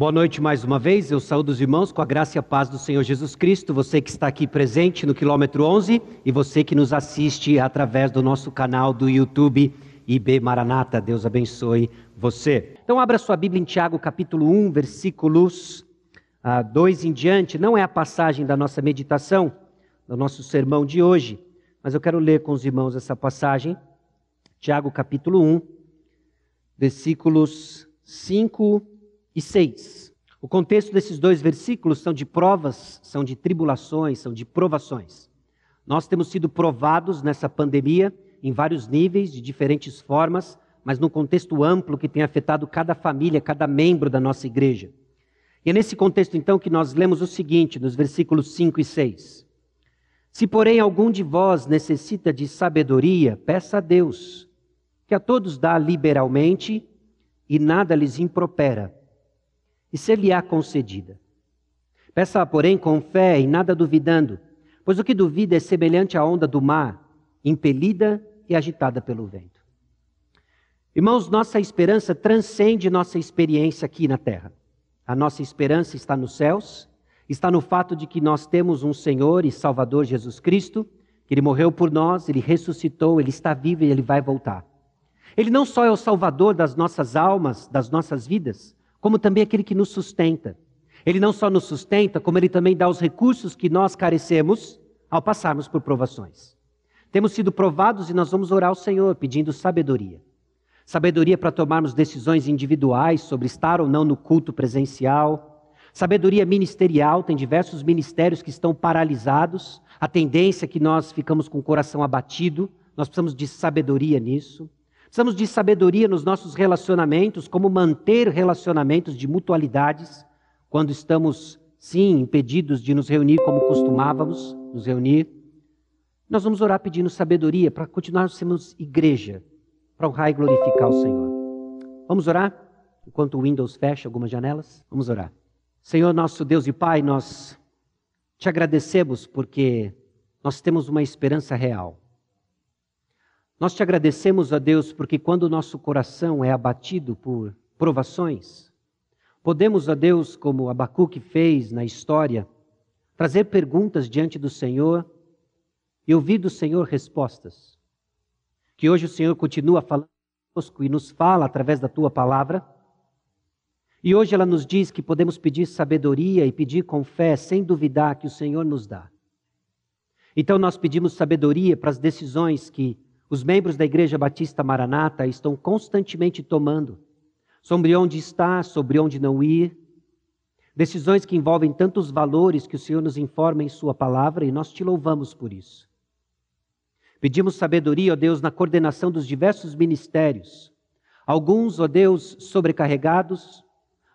Boa noite mais uma vez, eu saúdo os irmãos com a graça e a paz do Senhor Jesus Cristo, você que está aqui presente no quilômetro 11 e você que nos assiste através do nosso canal do YouTube IB Maranata, Deus abençoe você. Então abra sua Bíblia em Tiago capítulo 1, versículos 2 ah, em diante, não é a passagem da nossa meditação, do nosso sermão de hoje, mas eu quero ler com os irmãos essa passagem, Tiago capítulo 1, versículos 5 e 6. O contexto desses dois versículos são de provas, são de tribulações, são de provações. Nós temos sido provados nessa pandemia em vários níveis, de diferentes formas, mas num contexto amplo que tem afetado cada família, cada membro da nossa igreja. E é nesse contexto, então, que nós lemos o seguinte, nos versículos 5 e 6. Se, porém, algum de vós necessita de sabedoria, peça a Deus, que a todos dá liberalmente e nada lhes impropera e ser-lhe-á concedida. Peça, porém, com fé e nada duvidando, pois o que duvida é semelhante à onda do mar, impelida e agitada pelo vento. Irmãos, nossa esperança transcende nossa experiência aqui na terra. A nossa esperança está nos céus, está no fato de que nós temos um Senhor e Salvador Jesus Cristo, que ele morreu por nós, ele ressuscitou, ele está vivo e ele vai voltar. Ele não só é o Salvador das nossas almas, das nossas vidas, como também aquele que nos sustenta. Ele não só nos sustenta, como ele também dá os recursos que nós carecemos ao passarmos por provações. Temos sido provados e nós vamos orar ao Senhor pedindo sabedoria. Sabedoria para tomarmos decisões individuais sobre estar ou não no culto presencial. Sabedoria ministerial, tem diversos ministérios que estão paralisados. A tendência é que nós ficamos com o coração abatido. Nós precisamos de sabedoria nisso. Precisamos de sabedoria nos nossos relacionamentos, como manter relacionamentos de mutualidades quando estamos, sim, impedidos de nos reunir como costumávamos nos reunir. Nós vamos orar pedindo sabedoria para continuarmos sendo igreja, para honrar e glorificar o Senhor. Vamos orar? Enquanto o Windows fecha algumas janelas, vamos orar. Senhor, nosso Deus e Pai, nós te agradecemos porque nós temos uma esperança real. Nós te agradecemos, a Deus, porque quando o nosso coração é abatido por provações, podemos, a Deus, como Abacuque fez na história, trazer perguntas diante do Senhor e ouvir do Senhor respostas. Que hoje o Senhor continua falando conosco e nos fala através da tua palavra. E hoje ela nos diz que podemos pedir sabedoria e pedir com fé, sem duvidar que o Senhor nos dá. Então nós pedimos sabedoria para as decisões que os membros da Igreja Batista Maranata estão constantemente tomando sobre onde estar, sobre onde não ir. Decisões que envolvem tantos valores que o Senhor nos informa em Sua palavra e nós te louvamos por isso. Pedimos sabedoria, ó Deus, na coordenação dos diversos ministérios. Alguns, ó Deus, sobrecarregados,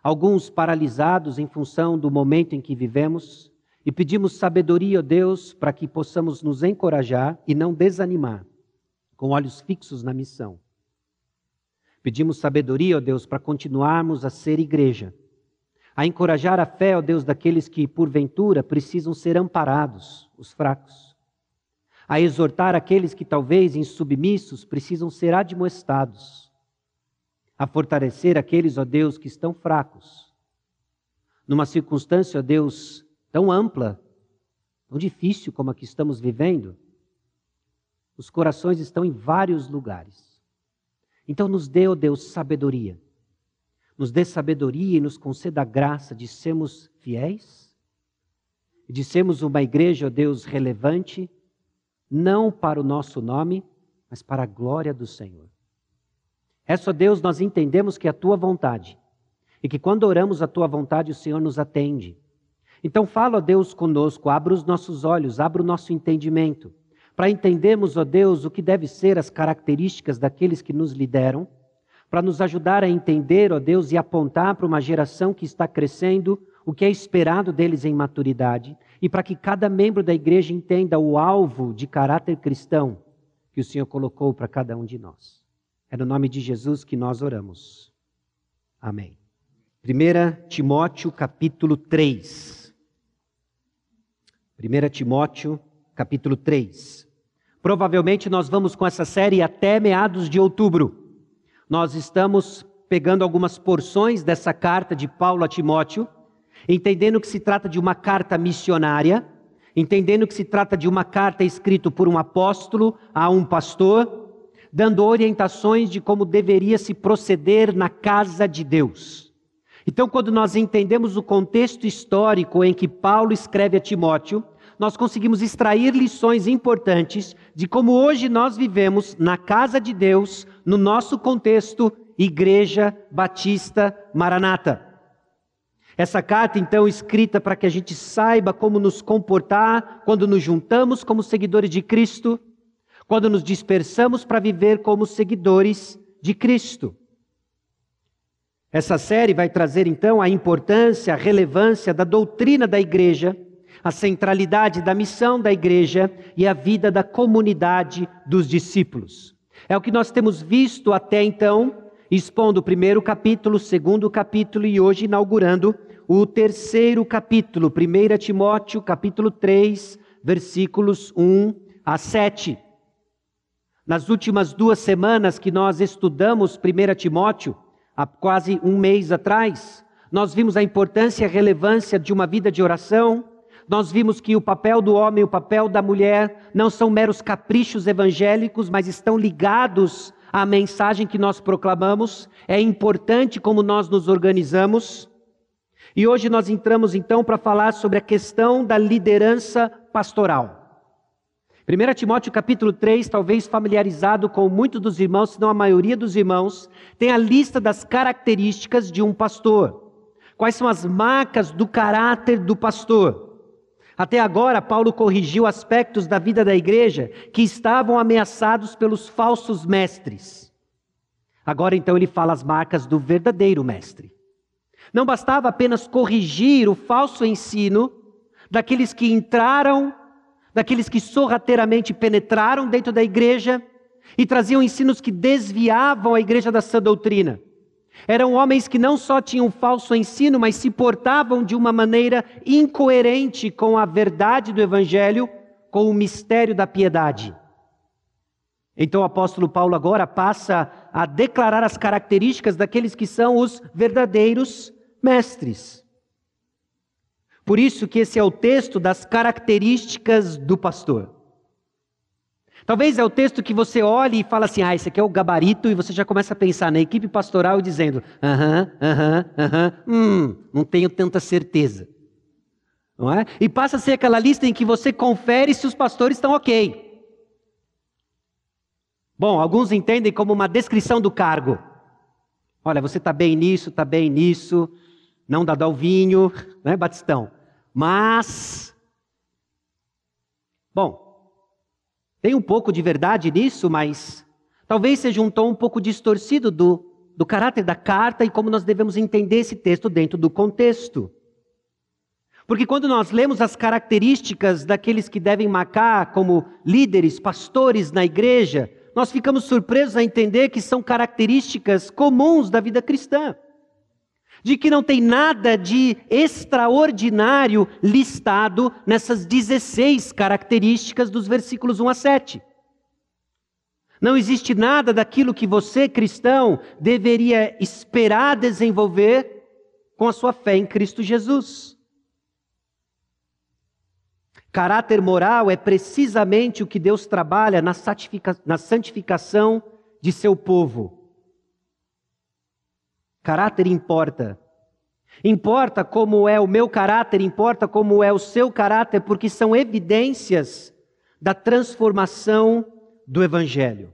alguns paralisados em função do momento em que vivemos. E pedimos sabedoria, ó Deus, para que possamos nos encorajar e não desanimar com olhos fixos na missão. Pedimos sabedoria, ó Deus, para continuarmos a ser igreja, a encorajar a fé, ó Deus, daqueles que, porventura, precisam ser amparados, os fracos, a exortar aqueles que, talvez insubmissos, precisam ser admoestados, a fortalecer aqueles, ó Deus, que estão fracos. Numa circunstância, ó Deus, tão ampla, tão difícil como a que estamos vivendo, os corações estão em vários lugares. Então, nos dê, ó oh Deus, sabedoria. Nos dê sabedoria e nos conceda a graça de sermos fiéis, de sermos uma igreja, ó oh Deus, relevante, não para o nosso nome, mas para a glória do Senhor. Essa, ó Deus, nós entendemos que é a tua vontade e que quando oramos a tua vontade, o Senhor nos atende. Então, fala, ó Deus, conosco, abra os nossos olhos, abra o nosso entendimento para entendermos, ó Deus, o que deve ser as características daqueles que nos lideram, para nos ajudar a entender, ó Deus, e apontar para uma geração que está crescendo o que é esperado deles em maturidade, e para que cada membro da igreja entenda o alvo de caráter cristão que o Senhor colocou para cada um de nós. É no nome de Jesus que nós oramos. Amém. 1 Timóteo capítulo 3. 1 Timóteo capítulo 3. Provavelmente nós vamos com essa série até meados de outubro. Nós estamos pegando algumas porções dessa carta de Paulo a Timóteo, entendendo que se trata de uma carta missionária, entendendo que se trata de uma carta escrita por um apóstolo a um pastor, dando orientações de como deveria se proceder na casa de Deus. Então, quando nós entendemos o contexto histórico em que Paulo escreve a Timóteo, nós conseguimos extrair lições importantes de como hoje nós vivemos na casa de Deus, no nosso contexto, Igreja Batista Maranata. Essa carta, então, escrita para que a gente saiba como nos comportar quando nos juntamos como seguidores de Cristo, quando nos dispersamos para viver como seguidores de Cristo. Essa série vai trazer, então, a importância, a relevância da doutrina da igreja, a centralidade da missão da igreja e a vida da comunidade dos discípulos. É o que nós temos visto até então expondo o primeiro capítulo, o segundo capítulo e hoje inaugurando o terceiro capítulo, 1 Timóteo, capítulo 3, versículos 1 a 7. Nas últimas duas semanas que nós estudamos 1 Timóteo, há quase um mês atrás, nós vimos a importância e a relevância de uma vida de oração, nós vimos que o papel do homem e o papel da mulher não são meros caprichos evangélicos, mas estão ligados a mensagem que nós proclamamos, é importante como nós nos organizamos. E hoje nós entramos então para falar sobre a questão da liderança pastoral. 1 Timóteo capítulo 3, talvez familiarizado com muitos dos irmãos, se não a maioria dos irmãos, tem a lista das características de um pastor. Quais são as marcas do caráter do pastor? Até agora, Paulo corrigiu aspectos da vida da igreja que estavam ameaçados pelos falsos mestres. Agora, então, ele fala as marcas do verdadeiro mestre. Não bastava apenas corrigir o falso ensino daqueles que entraram, daqueles que sorrateiramente penetraram dentro da igreja e traziam ensinos que desviavam a igreja da sã doutrina. Eram homens que não só tinham falso ensino, mas se portavam de uma maneira incoerente com a verdade do Evangelho, com o mistério da piedade. Então o apóstolo Paulo agora passa a declarar as características daqueles que são os verdadeiros mestres. Por isso que esse é o texto das características do pastor. Talvez é o texto que você olhe e fala assim: ah, esse aqui é o gabarito, e você já começa a pensar na equipe pastoral dizendo: aham, aham, aham, hum, não tenho tanta certeza. Não é? E passa a ser aquela lista em que você confere se os pastores estão ok. Bom, alguns entendem como uma descrição do cargo. Olha, você está bem nisso, está bem nisso, não dá o vinho, né, Batistão? Mas, bom, tem um pouco de verdade nisso, mas talvez seja um tom um pouco distorcido do, do caráter da carta e como nós devemos entender esse texto dentro do contexto. Porque quando nós lemos as características daqueles que devem marcar como líderes, pastores na igreja, nós ficamos surpresos a entender que são características comuns da vida cristã de que não tem nada de extraordinário listado nessas 16 características dos versículos 1 a 7. Não existe nada daquilo que você, cristão, deveria esperar desenvolver com a sua fé em Cristo Jesus. Caráter moral é precisamente o que Deus trabalha na santificação de seu povo. Caráter importa. Importa como é o meu caráter, importa como é o seu caráter, porque são evidências da transformação do Evangelho.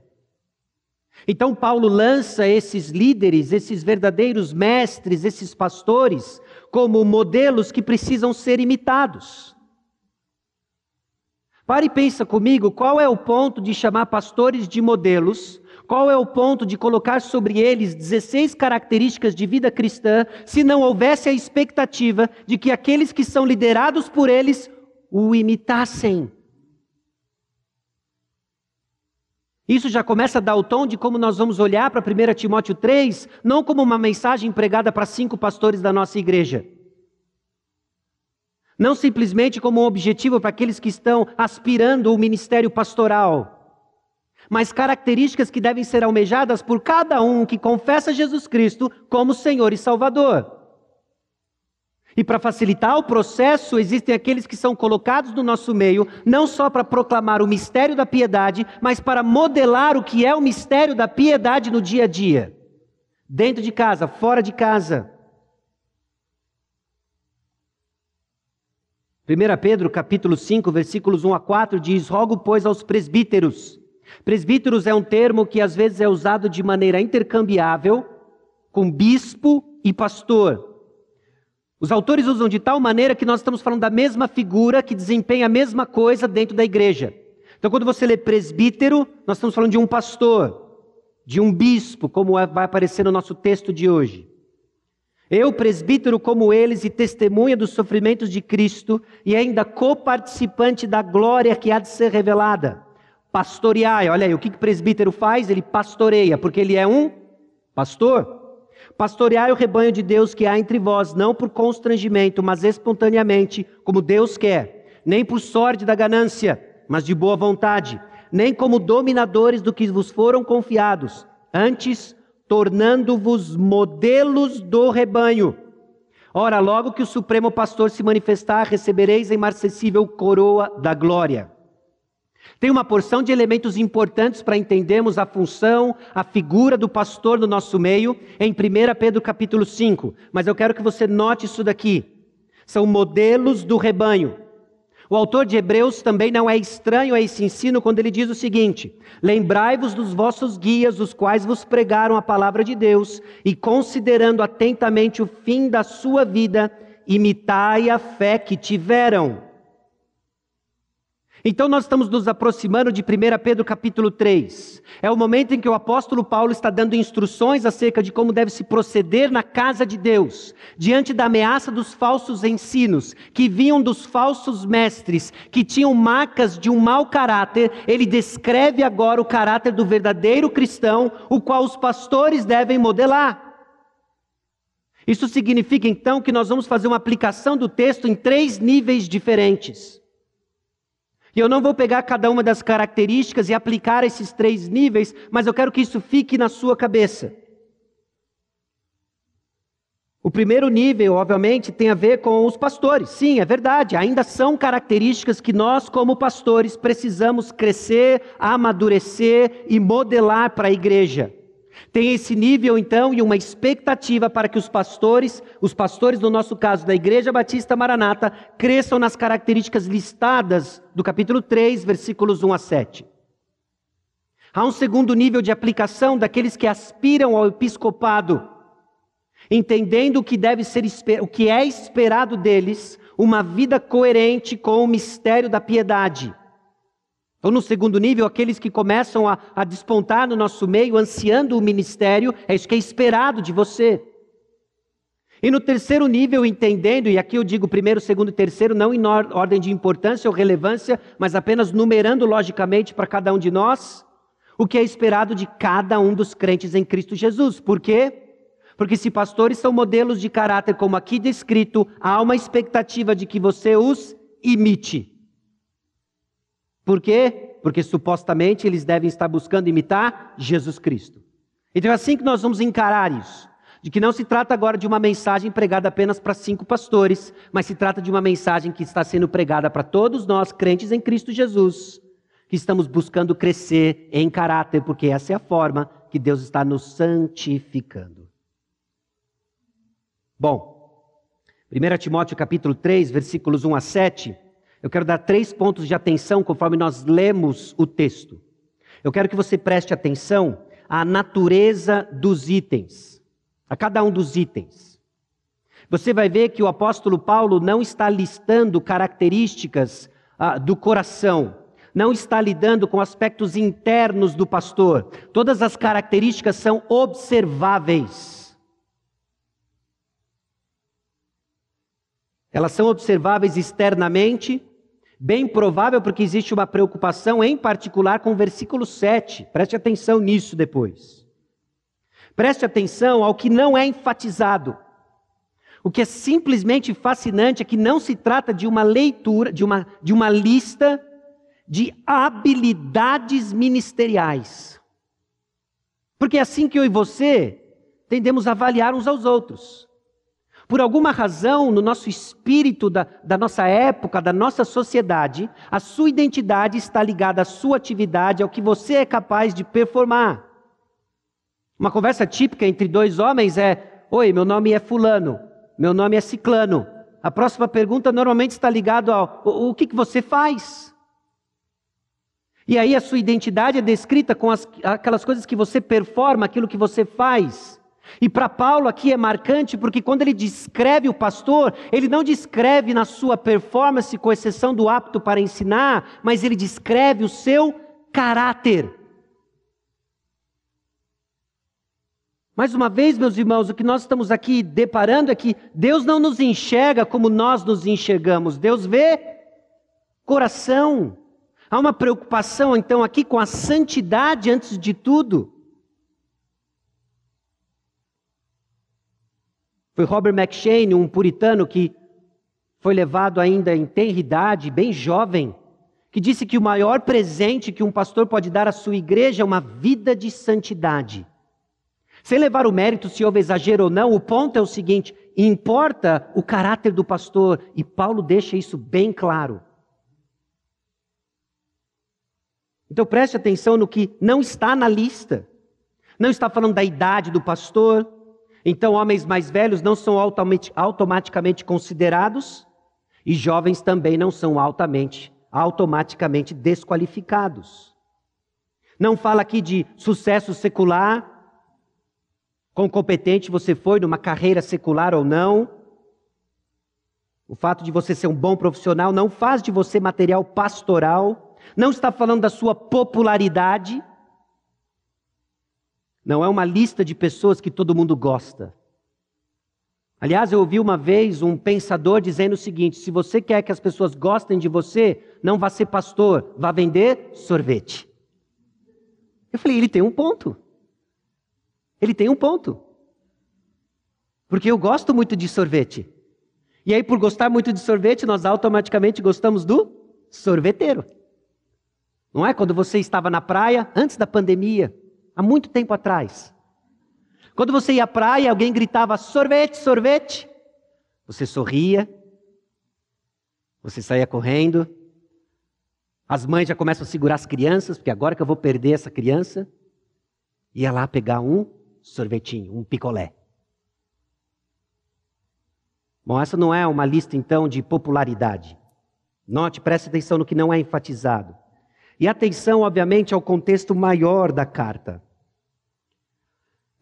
Então, Paulo lança esses líderes, esses verdadeiros mestres, esses pastores, como modelos que precisam ser imitados. Pare e pensa comigo, qual é o ponto de chamar pastores de modelos qual é o ponto de colocar sobre eles 16 características de vida cristã, se não houvesse a expectativa de que aqueles que são liderados por eles o imitassem? Isso já começa a dar o tom de como nós vamos olhar para 1 Timóteo 3, não como uma mensagem pregada para cinco pastores da nossa igreja. Não simplesmente como um objetivo para aqueles que estão aspirando o ministério pastoral mas características que devem ser almejadas por cada um que confessa Jesus Cristo como Senhor e Salvador. E para facilitar o processo, existem aqueles que são colocados no nosso meio, não só para proclamar o mistério da piedade, mas para modelar o que é o mistério da piedade no dia a dia. Dentro de casa, fora de casa. 1 Pedro capítulo 5, versículos 1 a 4 diz: Rogo, pois, aos presbíteros. Presbíteros é um termo que às vezes é usado de maneira intercambiável com bispo e pastor. Os autores usam de tal maneira que nós estamos falando da mesma figura que desempenha a mesma coisa dentro da igreja. Então, quando você lê presbítero, nós estamos falando de um pastor, de um bispo, como é, vai aparecer no nosso texto de hoje. Eu, presbítero como eles, e testemunha dos sofrimentos de Cristo, e ainda coparticipante da glória que há de ser revelada. Pastoreai, olha aí, o que, que presbítero faz? Ele pastoreia, porque ele é um pastor. Pastoreai o rebanho de Deus que há entre vós, não por constrangimento, mas espontaneamente, como Deus quer, nem por sorte da ganância, mas de boa vontade, nem como dominadores do que vos foram confiados, antes tornando-vos modelos do rebanho. Ora, logo que o Supremo Pastor se manifestar, recebereis a imarcessível coroa da glória. Tem uma porção de elementos importantes para entendermos a função, a figura do pastor no nosso meio, em 1 Pedro capítulo 5. Mas eu quero que você note isso daqui. São modelos do rebanho. O autor de Hebreus também não é estranho a esse ensino quando ele diz o seguinte: Lembrai-vos dos vossos guias, os quais vos pregaram a palavra de Deus, e considerando atentamente o fim da sua vida, imitai a fé que tiveram. Então nós estamos nos aproximando de 1 Pedro capítulo 3. É o momento em que o apóstolo Paulo está dando instruções acerca de como deve se proceder na casa de Deus, diante da ameaça dos falsos ensinos, que vinham dos falsos mestres, que tinham marcas de um mau caráter. Ele descreve agora o caráter do verdadeiro cristão, o qual os pastores devem modelar. Isso significa então que nós vamos fazer uma aplicação do texto em três níveis diferentes. E eu não vou pegar cada uma das características e aplicar esses três níveis, mas eu quero que isso fique na sua cabeça. O primeiro nível, obviamente, tem a ver com os pastores. Sim, é verdade, ainda são características que nós, como pastores, precisamos crescer, amadurecer e modelar para a igreja. Tem esse nível então e uma expectativa para que os pastores, os pastores no nosso caso da Igreja Batista Maranata, cresçam nas características listadas do capítulo 3, versículos 1 a 7. Há um segundo nível de aplicação daqueles que aspiram ao episcopado, entendendo o que deve ser o que é esperado deles, uma vida coerente com o mistério da piedade. Então, no segundo nível, aqueles que começam a, a, despontar no nosso meio, ansiando o ministério, é isso que é esperado de você. E no terceiro nível, entendendo, e aqui eu digo primeiro, segundo e terceiro, não em ordem de importância ou relevância, mas apenas numerando logicamente para cada um de nós, o que é esperado de cada um dos crentes em Cristo Jesus. Por quê? Porque se pastores são modelos de caráter, como aqui descrito, há uma expectativa de que você os imite. Por quê? Porque supostamente eles devem estar buscando imitar Jesus Cristo. Então é assim que nós vamos encarar isso. De que não se trata agora de uma mensagem pregada apenas para cinco pastores, mas se trata de uma mensagem que está sendo pregada para todos nós, crentes em Cristo Jesus, que estamos buscando crescer em caráter, porque essa é a forma que Deus está nos santificando. Bom, 1 Timóteo capítulo 3, versículos 1 a 7 eu quero dar três pontos de atenção conforme nós lemos o texto. Eu quero que você preste atenção à natureza dos itens, a cada um dos itens. Você vai ver que o apóstolo Paulo não está listando características ah, do coração, não está lidando com aspectos internos do pastor. Todas as características são observáveis. Elas são observáveis externamente, Bem provável porque existe uma preocupação em particular com o versículo 7. Preste atenção nisso depois. Preste atenção ao que não é enfatizado. O que é simplesmente fascinante é que não se trata de uma leitura, de uma, de uma lista de habilidades ministeriais. Porque é assim que eu e você tendemos a avaliar uns aos outros. Por alguma razão, no nosso espírito da, da, nossa época, da nossa sociedade, a sua identidade está ligada à sua atividade, ao que você é capaz de performar. Uma conversa típica entre dois homens é: Oi, meu nome é Fulano, meu nome é Ciclano. A próxima pergunta normalmente está ligada ao: O, o que, que você faz? E aí a sua identidade é descrita com as, aquelas coisas que você performa, aquilo que você faz. E para Paulo aqui é marcante porque quando ele descreve o pastor, ele não descreve na sua performance, com exceção do apto para ensinar, mas ele descreve o seu caráter. Mais uma vez, meus irmãos, o que nós estamos aqui deparando é que Deus não nos enxerga como nós nos enxergamos, Deus vê coração. Há uma preocupação, então, aqui com a santidade antes de tudo. Foi Robert McShane, um puritano que foi levado ainda em tenridade, bem jovem, que disse que o maior presente que um pastor pode dar à sua igreja é uma vida de santidade. Sem levar o mérito se houve exagero ou não, o ponto é o seguinte: importa o caráter do pastor, e Paulo deixa isso bem claro. Então preste atenção no que não está na lista. Não está falando da idade do pastor, então, homens mais velhos não são automaticamente considerados e jovens também não são altamente, automaticamente desqualificados. Não fala aqui de sucesso secular, quão competente você foi numa carreira secular ou não. O fato de você ser um bom profissional não faz de você material pastoral. Não está falando da sua popularidade. Não é uma lista de pessoas que todo mundo gosta. Aliás, eu ouvi uma vez um pensador dizendo o seguinte: se você quer que as pessoas gostem de você, não vá ser pastor, vá vender sorvete. Eu falei, ele tem um ponto. Ele tem um ponto. Porque eu gosto muito de sorvete. E aí, por gostar muito de sorvete, nós automaticamente gostamos do sorveteiro. Não é? Quando você estava na praia, antes da pandemia, há muito tempo atrás. Quando você ia à praia, alguém gritava sorvete, sorvete. Você sorria, você saía correndo. As mães já começam a segurar as crianças, porque agora que eu vou perder essa criança, ia lá pegar um sorvetinho, um picolé. Bom, essa não é uma lista então de popularidade. Note, preste atenção no que não é enfatizado. E atenção, obviamente, ao contexto maior da carta.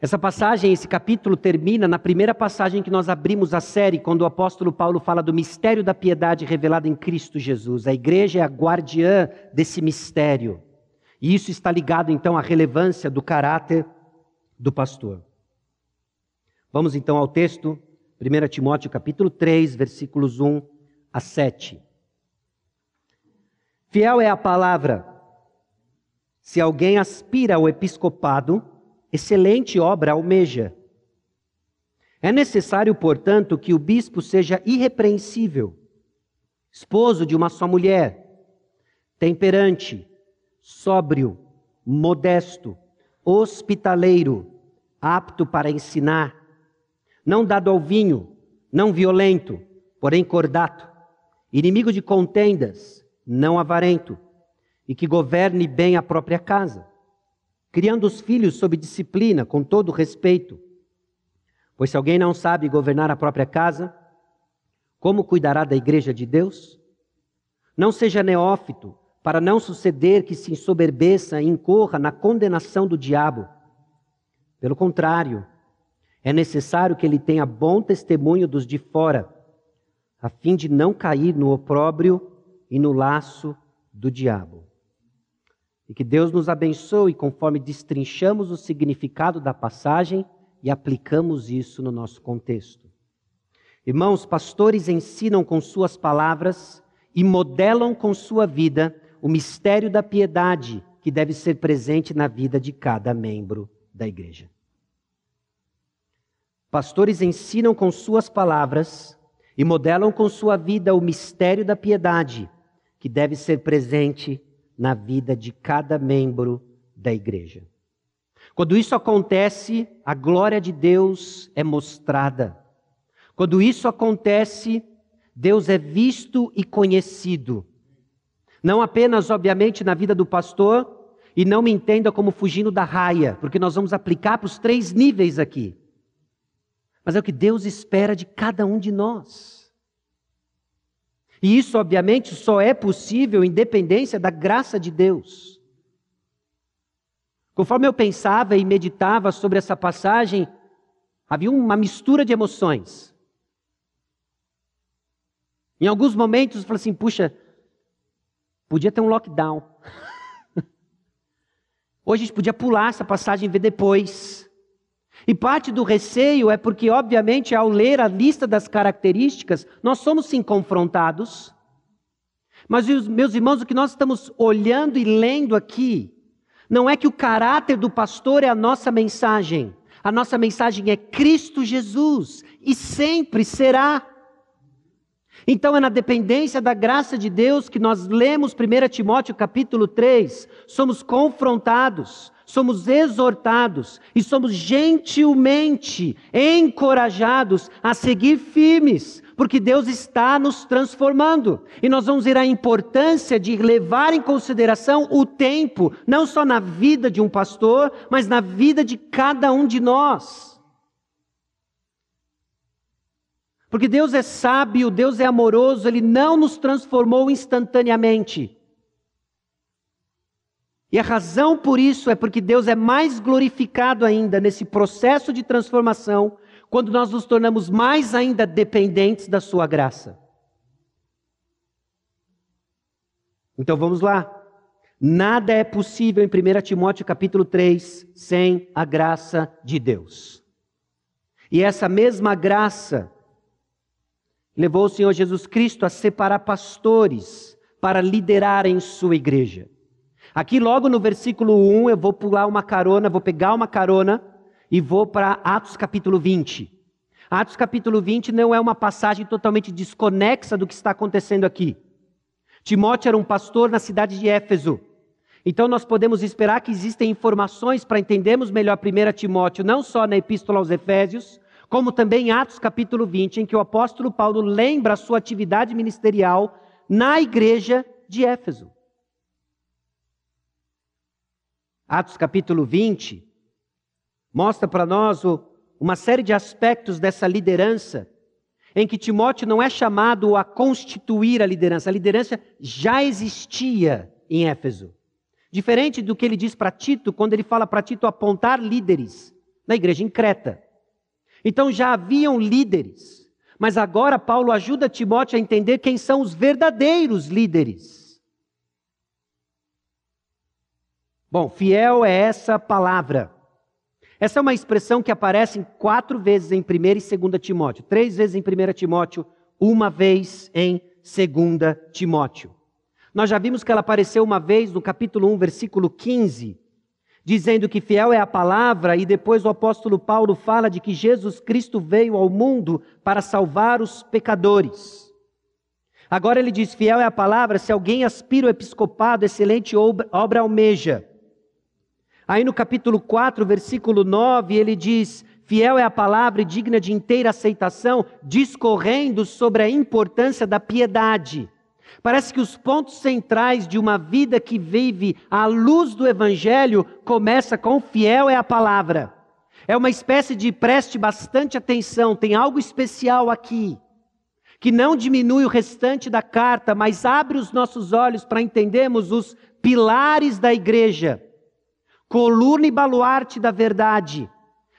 Essa passagem, esse capítulo termina na primeira passagem que nós abrimos a série, quando o apóstolo Paulo fala do mistério da piedade revelado em Cristo Jesus. A igreja é a guardiã desse mistério. E isso está ligado então à relevância do caráter do pastor. Vamos então ao texto, 1 Timóteo capítulo 3, versículos 1 a 7. Fiel é a palavra. Se alguém aspira ao episcopado, excelente obra almeja. É necessário, portanto, que o bispo seja irrepreensível, esposo de uma só mulher, temperante, sóbrio, modesto, hospitaleiro, apto para ensinar, não dado ao vinho, não violento, porém cordato, inimigo de contendas, não avarento, e que governe bem a própria casa criando os filhos sob disciplina, com todo respeito. Pois se alguém não sabe governar a própria casa, como cuidará da igreja de Deus? Não seja neófito, para não suceder que se ensoberbeça e incorra na condenação do diabo. Pelo contrário, é necessário que ele tenha bom testemunho dos de fora, a fim de não cair no opróbrio e no laço do diabo. E que Deus nos abençoe conforme destrinchamos o significado da passagem e aplicamos isso no nosso contexto. Irmãos, pastores ensinam com suas palavras e modelam com sua vida o mistério da piedade que deve ser presente na vida de cada membro da igreja. Pastores ensinam com suas palavras e modelam com sua vida o mistério da piedade que deve ser presente na vida de cada membro da igreja. Quando isso acontece, a glória de Deus é mostrada. Quando isso acontece, Deus é visto e conhecido. Não apenas, obviamente, na vida do pastor, e não me entenda como fugindo da raia, porque nós vamos aplicar para os três níveis aqui. Mas é o que Deus espera de cada um de nós. E isso, obviamente, só é possível em dependência da graça de Deus. Conforme eu pensava e meditava sobre essa passagem, havia uma mistura de emoções. Em alguns momentos eu falei assim: puxa, podia ter um lockdown. Hoje a gente podia pular essa passagem e ver depois. E parte do receio é porque, obviamente, ao ler a lista das características, nós somos sim confrontados. Mas, meus irmãos, o que nós estamos olhando e lendo aqui, não é que o caráter do pastor é a nossa mensagem. A nossa mensagem é Cristo Jesus e sempre será. Então é na dependência da graça de Deus que nós lemos 1 Timóteo capítulo 3, somos confrontados, somos exortados e somos gentilmente encorajados a seguir firmes, porque Deus está nos transformando. E nós vamos ver a importância de levar em consideração o tempo, não só na vida de um pastor, mas na vida de cada um de nós. Porque Deus é sábio, Deus é amoroso, Ele não nos transformou instantaneamente. E a razão por isso é porque Deus é mais glorificado ainda nesse processo de transformação, quando nós nos tornamos mais ainda dependentes da Sua graça. Então vamos lá. Nada é possível em 1 Timóteo capítulo 3 sem a graça de Deus. E essa mesma graça levou o Senhor Jesus Cristo a separar pastores para liderarem sua igreja. Aqui, logo no versículo 1, eu vou pular uma carona, vou pegar uma carona e vou para Atos capítulo 20. Atos capítulo 20 não é uma passagem totalmente desconexa do que está acontecendo aqui. Timóteo era um pastor na cidade de Éfeso. Então nós podemos esperar que existem informações para entendermos melhor 1 Timóteo, não só na epístola aos Efésios, como também em Atos capítulo 20, em que o apóstolo Paulo lembra a sua atividade ministerial na igreja de Éfeso. Atos capítulo 20 mostra para nós o, uma série de aspectos dessa liderança, em que Timóteo não é chamado a constituir a liderança, a liderança já existia em Éfeso. Diferente do que ele diz para Tito, quando ele fala para Tito apontar líderes na igreja em Creta. Então já haviam líderes, mas agora Paulo ajuda Timóteo a entender quem são os verdadeiros líderes. Bom, fiel é essa palavra. Essa é uma expressão que aparece quatro vezes em 1 e 2 Timóteo, três vezes em 1 Timóteo, uma vez em 2 Timóteo. Nós já vimos que ela apareceu uma vez no capítulo 1, versículo 15, dizendo que fiel é a palavra, e depois o apóstolo Paulo fala de que Jesus Cristo veio ao mundo para salvar os pecadores. Agora ele diz: fiel é a palavra, se alguém aspira o episcopado, excelente obra, almeja. Aí no capítulo 4, versículo 9, ele diz: Fiel é a palavra e digna de inteira aceitação, discorrendo sobre a importância da piedade. Parece que os pontos centrais de uma vida que vive à luz do Evangelho começa com fiel é a palavra. É uma espécie de preste bastante atenção, tem algo especial aqui, que não diminui o restante da carta, mas abre os nossos olhos para entendermos os pilares da igreja, coluna e baluarte da verdade,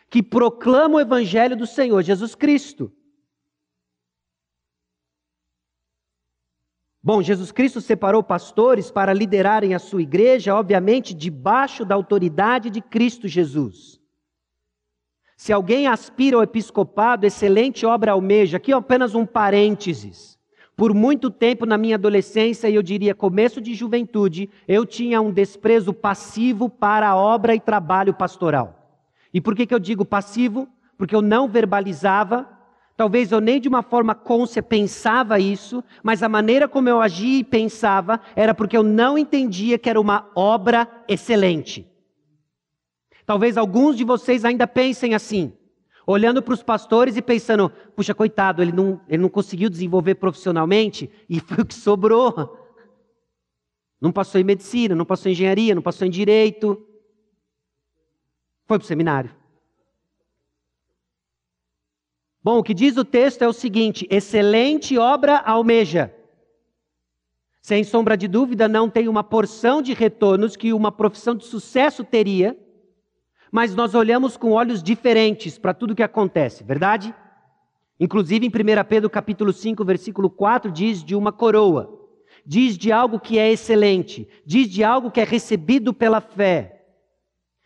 que proclama o Evangelho do Senhor Jesus Cristo. Bom, Jesus Cristo separou pastores para liderarem a sua igreja, obviamente, debaixo da autoridade de Cristo Jesus. Se alguém aspira ao episcopado, excelente obra almeja. Aqui é apenas um parênteses. Por muito tempo na minha adolescência, e eu diria começo de juventude, eu tinha um desprezo passivo para a obra e trabalho pastoral. E por que, que eu digo passivo? Porque eu não verbalizava, Talvez eu nem de uma forma côncia pensava isso, mas a maneira como eu agia e pensava era porque eu não entendia que era uma obra excelente. Talvez alguns de vocês ainda pensem assim, olhando para os pastores e pensando: puxa, coitado, ele não, ele não conseguiu desenvolver profissionalmente e foi o que sobrou. Não passou em medicina, não passou em engenharia, não passou em direito. Foi para o seminário. Bom, o que diz o texto é o seguinte: excelente obra almeja. Sem sombra de dúvida, não tem uma porção de retornos que uma profissão de sucesso teria, mas nós olhamos com olhos diferentes para tudo que acontece, verdade? Inclusive em 1 Pedro capítulo 5, versículo 4, diz de uma coroa, diz de algo que é excelente, diz de algo que é recebido pela fé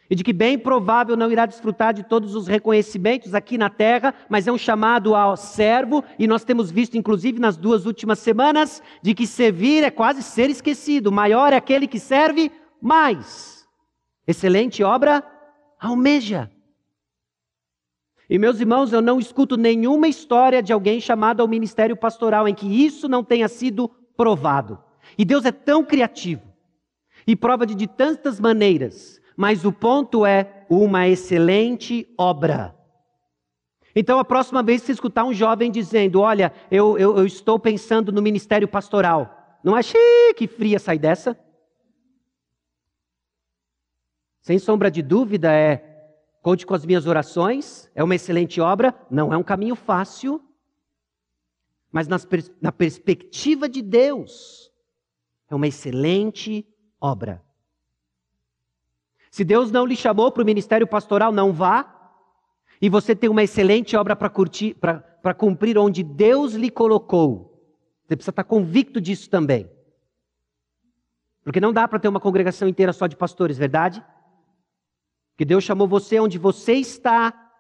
e de que bem provável não irá desfrutar de todos os reconhecimentos aqui na terra, mas é um chamado ao servo, e nós temos visto, inclusive nas duas últimas semanas, de que servir é quase ser esquecido. Maior é aquele que serve mais. Excelente obra, almeja. E meus irmãos, eu não escuto nenhuma história de alguém chamado ao ministério pastoral em que isso não tenha sido provado. E Deus é tão criativo e prova de, de tantas maneiras mas o ponto é uma excelente obra. Então, a próxima vez que você escutar um jovem dizendo: Olha, eu, eu, eu estou pensando no ministério pastoral, não achei que fria sair dessa? Sem sombra de dúvida, é conte com as minhas orações, é uma excelente obra, não é um caminho fácil, mas nas, na perspectiva de Deus, é uma excelente obra. Se Deus não lhe chamou para o ministério pastoral, não vá. E você tem uma excelente obra para cumprir onde Deus lhe colocou. Você precisa estar convicto disso também. Porque não dá para ter uma congregação inteira só de pastores, verdade? Porque Deus chamou você onde você está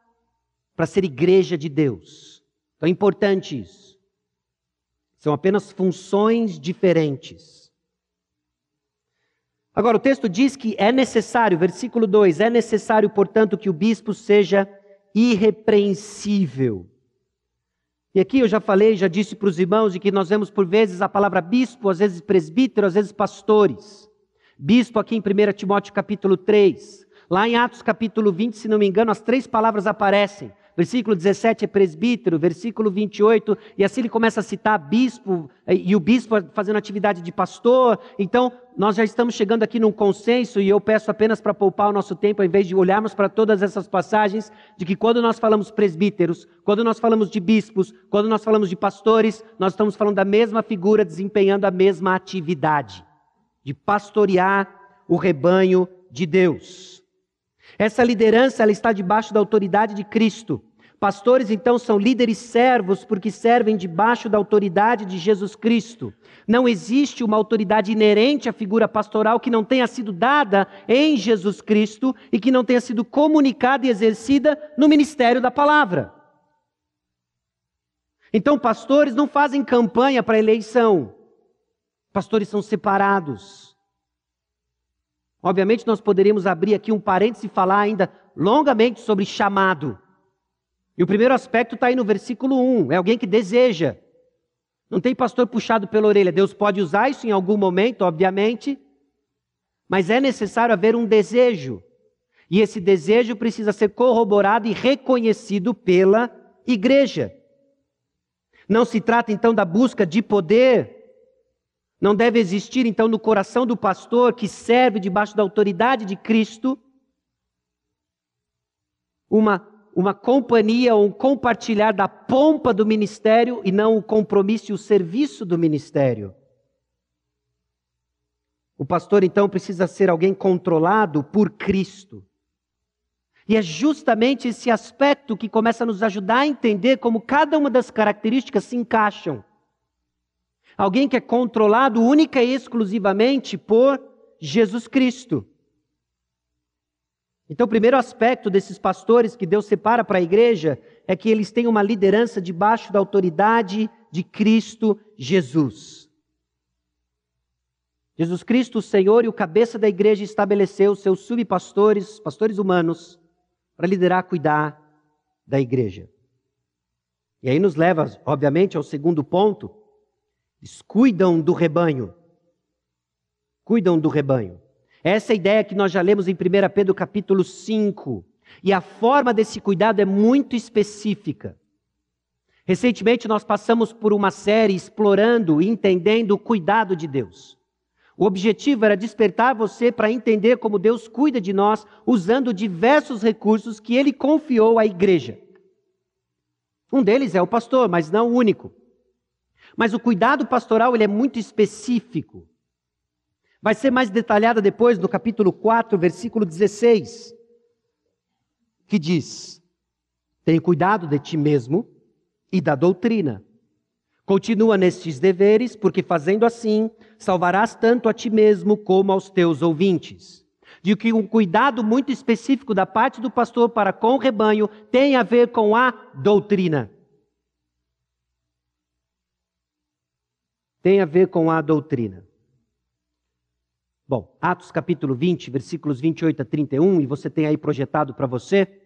para ser igreja de Deus. Então é importante isso. São apenas funções diferentes. Agora, o texto diz que é necessário, versículo 2: é necessário, portanto, que o bispo seja irrepreensível. E aqui eu já falei, já disse para os irmãos, de que nós vemos por vezes a palavra bispo, às vezes presbítero, às vezes pastores. Bispo aqui em 1 Timóteo capítulo 3. Lá em Atos capítulo 20, se não me engano, as três palavras aparecem versículo 17 é presbítero, versículo 28, e assim ele começa a citar bispo, e o bispo fazendo atividade de pastor. Então, nós já estamos chegando aqui num consenso, e eu peço apenas para poupar o nosso tempo, ao invés de olharmos para todas essas passagens, de que quando nós falamos presbíteros, quando nós falamos de bispos, quando nós falamos de pastores, nós estamos falando da mesma figura desempenhando a mesma atividade, de pastorear o rebanho de Deus. Essa liderança ela está debaixo da autoridade de Cristo. Pastores, então, são líderes servos porque servem debaixo da autoridade de Jesus Cristo. Não existe uma autoridade inerente à figura pastoral que não tenha sido dada em Jesus Cristo e que não tenha sido comunicada e exercida no ministério da palavra. Então, pastores não fazem campanha para eleição. Pastores são separados. Obviamente, nós poderíamos abrir aqui um parênteses e falar ainda longamente sobre chamado. E o primeiro aspecto está aí no versículo 1: é alguém que deseja. Não tem pastor puxado pela orelha. Deus pode usar isso em algum momento, obviamente, mas é necessário haver um desejo. E esse desejo precisa ser corroborado e reconhecido pela igreja. Não se trata então da busca de poder, não deve existir, então, no coração do pastor que serve debaixo da autoridade de Cristo, uma, uma companhia ou um compartilhar da pompa do ministério e não o compromisso e o serviço do ministério. O pastor, então, precisa ser alguém controlado por Cristo. E é justamente esse aspecto que começa a nos ajudar a entender como cada uma das características se encaixam. Alguém que é controlado única e exclusivamente por Jesus Cristo. Então, o primeiro aspecto desses pastores que Deus separa para a igreja é que eles têm uma liderança debaixo da autoridade de Cristo Jesus. Jesus Cristo, o Senhor e o cabeça da igreja, estabeleceu seus subpastores, pastores humanos, para liderar, cuidar da igreja. E aí nos leva, obviamente, ao segundo ponto. Eles cuidam do rebanho. Cuidam do rebanho. Essa é a ideia que nós já lemos em 1 Pedro capítulo 5. E a forma desse cuidado é muito específica. Recentemente nós passamos por uma série explorando e entendendo o cuidado de Deus. O objetivo era despertar você para entender como Deus cuida de nós usando diversos recursos que ele confiou à igreja. Um deles é o pastor, mas não o único. Mas o cuidado pastoral ele é muito específico. Vai ser mais detalhada depois no capítulo 4, versículo 16, que diz: Tenha cuidado de ti mesmo e da doutrina. Continua nestes deveres, porque fazendo assim, salvarás tanto a ti mesmo como aos teus ouvintes. De que um cuidado muito específico da parte do pastor para com o rebanho tem a ver com a doutrina. Tem a ver com a doutrina. Bom, Atos capítulo 20, versículos 28 a 31, e você tem aí projetado para você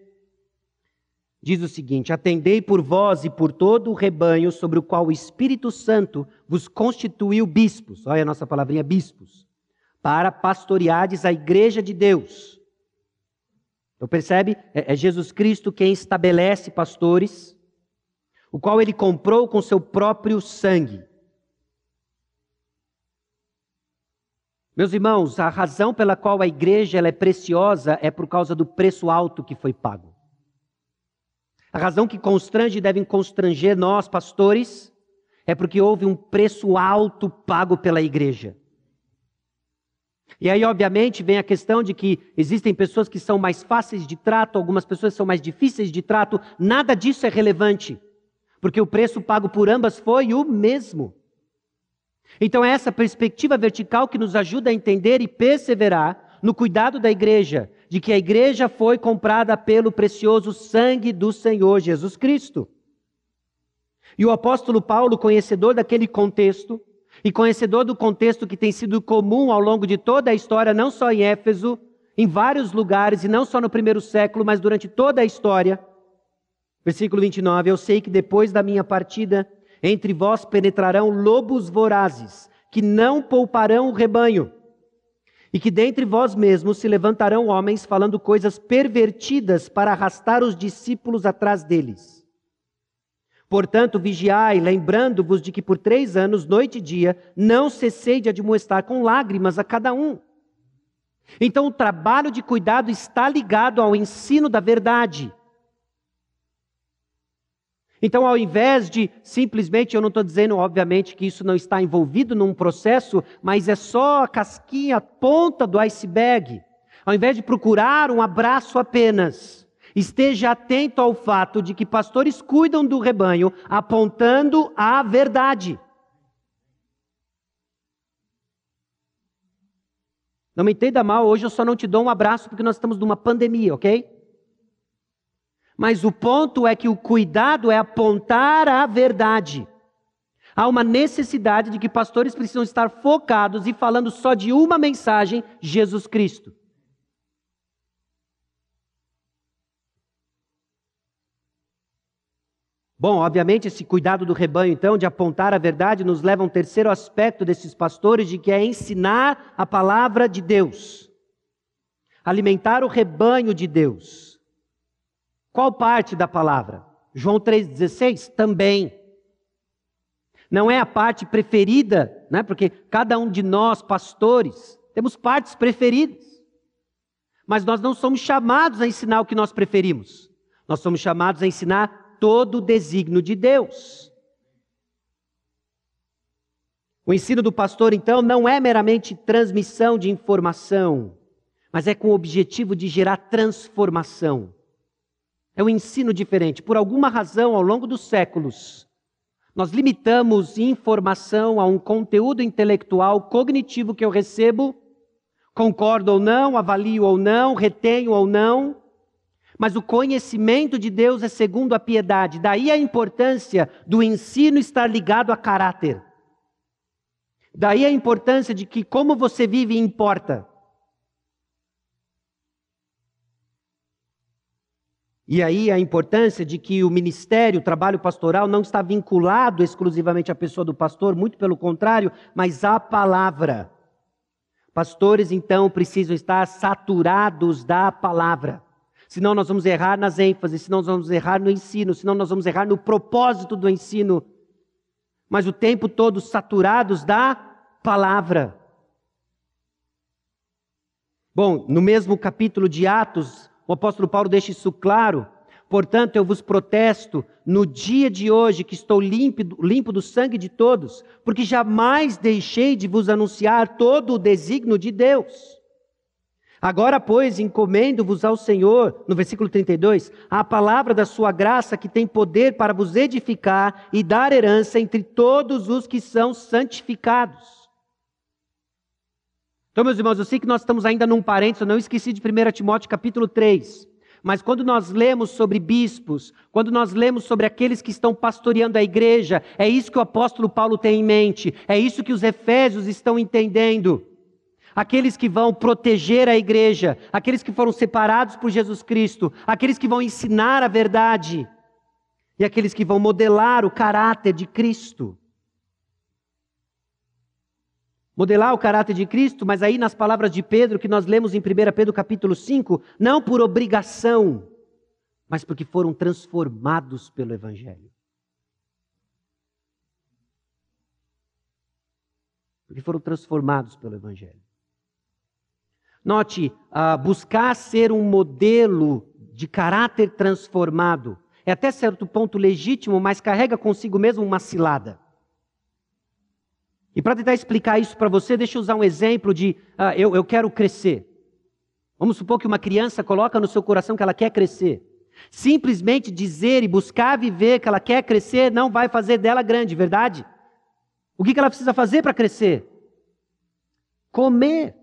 diz o seguinte: Atendei por vós e por todo o rebanho sobre o qual o Espírito Santo vos constituiu bispos. Olha a nossa palavrinha bispos. Para pastoreardes a igreja de Deus. Então percebe? É, é Jesus Cristo quem estabelece pastores, o qual ele comprou com seu próprio sangue. Meus irmãos, a razão pela qual a igreja é preciosa é por causa do preço alto que foi pago. A razão que constrange e devem constranger nós, pastores, é porque houve um preço alto pago pela igreja. E aí, obviamente, vem a questão de que existem pessoas que são mais fáceis de trato, algumas pessoas são mais difíceis de trato. Nada disso é relevante, porque o preço pago por ambas foi o mesmo. Então, é essa perspectiva vertical que nos ajuda a entender e perseverar no cuidado da igreja, de que a igreja foi comprada pelo precioso sangue do Senhor Jesus Cristo. E o apóstolo Paulo, conhecedor daquele contexto, e conhecedor do contexto que tem sido comum ao longo de toda a história, não só em Éfeso, em vários lugares, e não só no primeiro século, mas durante toda a história. Versículo 29: Eu sei que depois da minha partida, entre vós penetrarão lobos vorazes, que não pouparão o rebanho e que dentre vós mesmos se levantarão homens falando coisas pervertidas para arrastar os discípulos atrás deles. Portanto, vigiai, lembrando-vos de que por três anos, noite e dia, não cessei de admoestar com lágrimas a cada um. Então, o trabalho de cuidado está ligado ao ensino da verdade. Então, ao invés de simplesmente, eu não estou dizendo, obviamente, que isso não está envolvido num processo, mas é só a casquinha, a ponta do iceberg. Ao invés de procurar um abraço apenas, esteja atento ao fato de que pastores cuidam do rebanho apontando a verdade. Não me entenda mal, hoje eu só não te dou um abraço porque nós estamos numa pandemia, ok? Mas o ponto é que o cuidado é apontar a verdade. Há uma necessidade de que pastores precisam estar focados e falando só de uma mensagem: Jesus Cristo. Bom, obviamente, esse cuidado do rebanho, então, de apontar a verdade, nos leva a um terceiro aspecto desses pastores, de que é ensinar a palavra de Deus, alimentar o rebanho de Deus. Qual parte da palavra? João 3,16? Também. Não é a parte preferida, né? porque cada um de nós, pastores, temos partes preferidas. Mas nós não somos chamados a ensinar o que nós preferimos. Nós somos chamados a ensinar todo o desígnio de Deus. O ensino do pastor, então, não é meramente transmissão de informação, mas é com o objetivo de gerar transformação. É um ensino diferente. Por alguma razão, ao longo dos séculos, nós limitamos informação a um conteúdo intelectual cognitivo que eu recebo, concordo ou não, avalio ou não, retenho ou não. Mas o conhecimento de Deus é segundo a piedade. Daí a importância do ensino estar ligado a caráter. Daí a importância de que como você vive importa. E aí a importância de que o ministério, o trabalho pastoral não está vinculado exclusivamente à pessoa do pastor, muito pelo contrário, mas à palavra. Pastores, então, precisam estar saturados da palavra. Senão nós vamos errar nas ênfases, senão nós vamos errar no ensino, senão nós vamos errar no propósito do ensino. Mas o tempo todo saturados da palavra. Bom, no mesmo capítulo de Atos, o apóstolo Paulo deixa isso claro. Portanto, eu vos protesto no dia de hoje que estou limpo, limpo do sangue de todos, porque jamais deixei de vos anunciar todo o desígnio de Deus. Agora, pois, encomendo-vos ao Senhor, no versículo 32, a palavra da sua graça que tem poder para vos edificar e dar herança entre todos os que são santificados. Então, meus irmãos, eu sei que nós estamos ainda num parênteses, eu não esqueci de 1 Timóteo capítulo 3. Mas quando nós lemos sobre bispos, quando nós lemos sobre aqueles que estão pastoreando a igreja, é isso que o apóstolo Paulo tem em mente, é isso que os efésios estão entendendo. Aqueles que vão proteger a igreja, aqueles que foram separados por Jesus Cristo, aqueles que vão ensinar a verdade e aqueles que vão modelar o caráter de Cristo modelar o caráter de Cristo, mas aí nas palavras de Pedro, que nós lemos em 1 Pedro capítulo 5, não por obrigação, mas porque foram transformados pelo Evangelho. Porque foram transformados pelo Evangelho. Note, uh, buscar ser um modelo de caráter transformado é até certo ponto legítimo, mas carrega consigo mesmo uma cilada. E para tentar explicar isso para você, deixa eu usar um exemplo de uh, eu, eu quero crescer. Vamos supor que uma criança coloca no seu coração que ela quer crescer. Simplesmente dizer e buscar viver que ela quer crescer não vai fazer dela grande, verdade? O que, ela precisa fazer para crescer? Comer.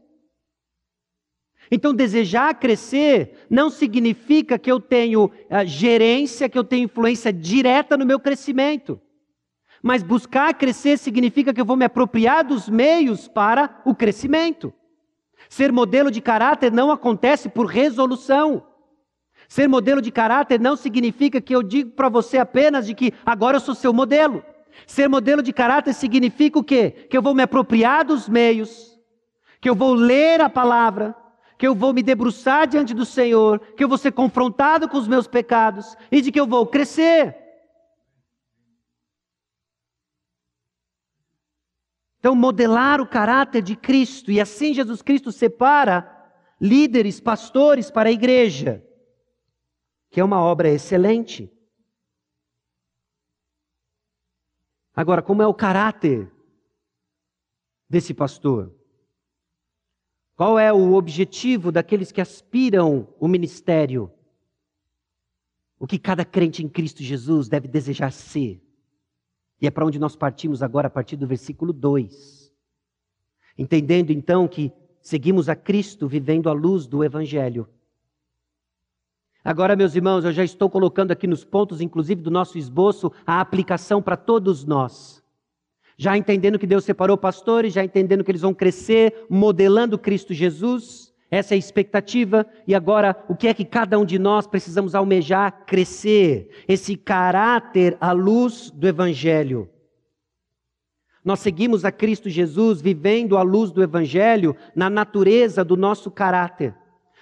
Então, desejar crescer não significa que eu tenho uh, gerência, que eu tenho influência direta no meu crescimento. Mas buscar crescer significa que eu vou me apropriar dos meios para o crescimento. Ser modelo de caráter não acontece por resolução. Ser modelo de caráter não significa que eu digo para você apenas de que agora eu sou seu modelo. Ser modelo de caráter significa o quê? Que eu vou me apropriar dos meios, que eu vou ler a palavra, que eu vou me debruçar diante do Senhor, que eu vou ser confrontado com os meus pecados e de que eu vou crescer. Então, modelar o caráter de Cristo, e assim Jesus Cristo separa líderes, pastores para a igreja, que é uma obra excelente. Agora, como é o caráter desse pastor? Qual é o objetivo daqueles que aspiram o ministério? O que cada crente em Cristo Jesus deve desejar ser? E é para onde nós partimos agora, a partir do versículo 2. Entendendo então que seguimos a Cristo vivendo à luz do Evangelho. Agora, meus irmãos, eu já estou colocando aqui nos pontos, inclusive do nosso esboço, a aplicação para todos nós. Já entendendo que Deus separou pastores, já entendendo que eles vão crescer modelando Cristo Jesus. Essa é a expectativa. E agora, o que é que cada um de nós precisamos almejar crescer? Esse caráter à luz do Evangelho. Nós seguimos a Cristo Jesus vivendo à luz do Evangelho na natureza do nosso caráter.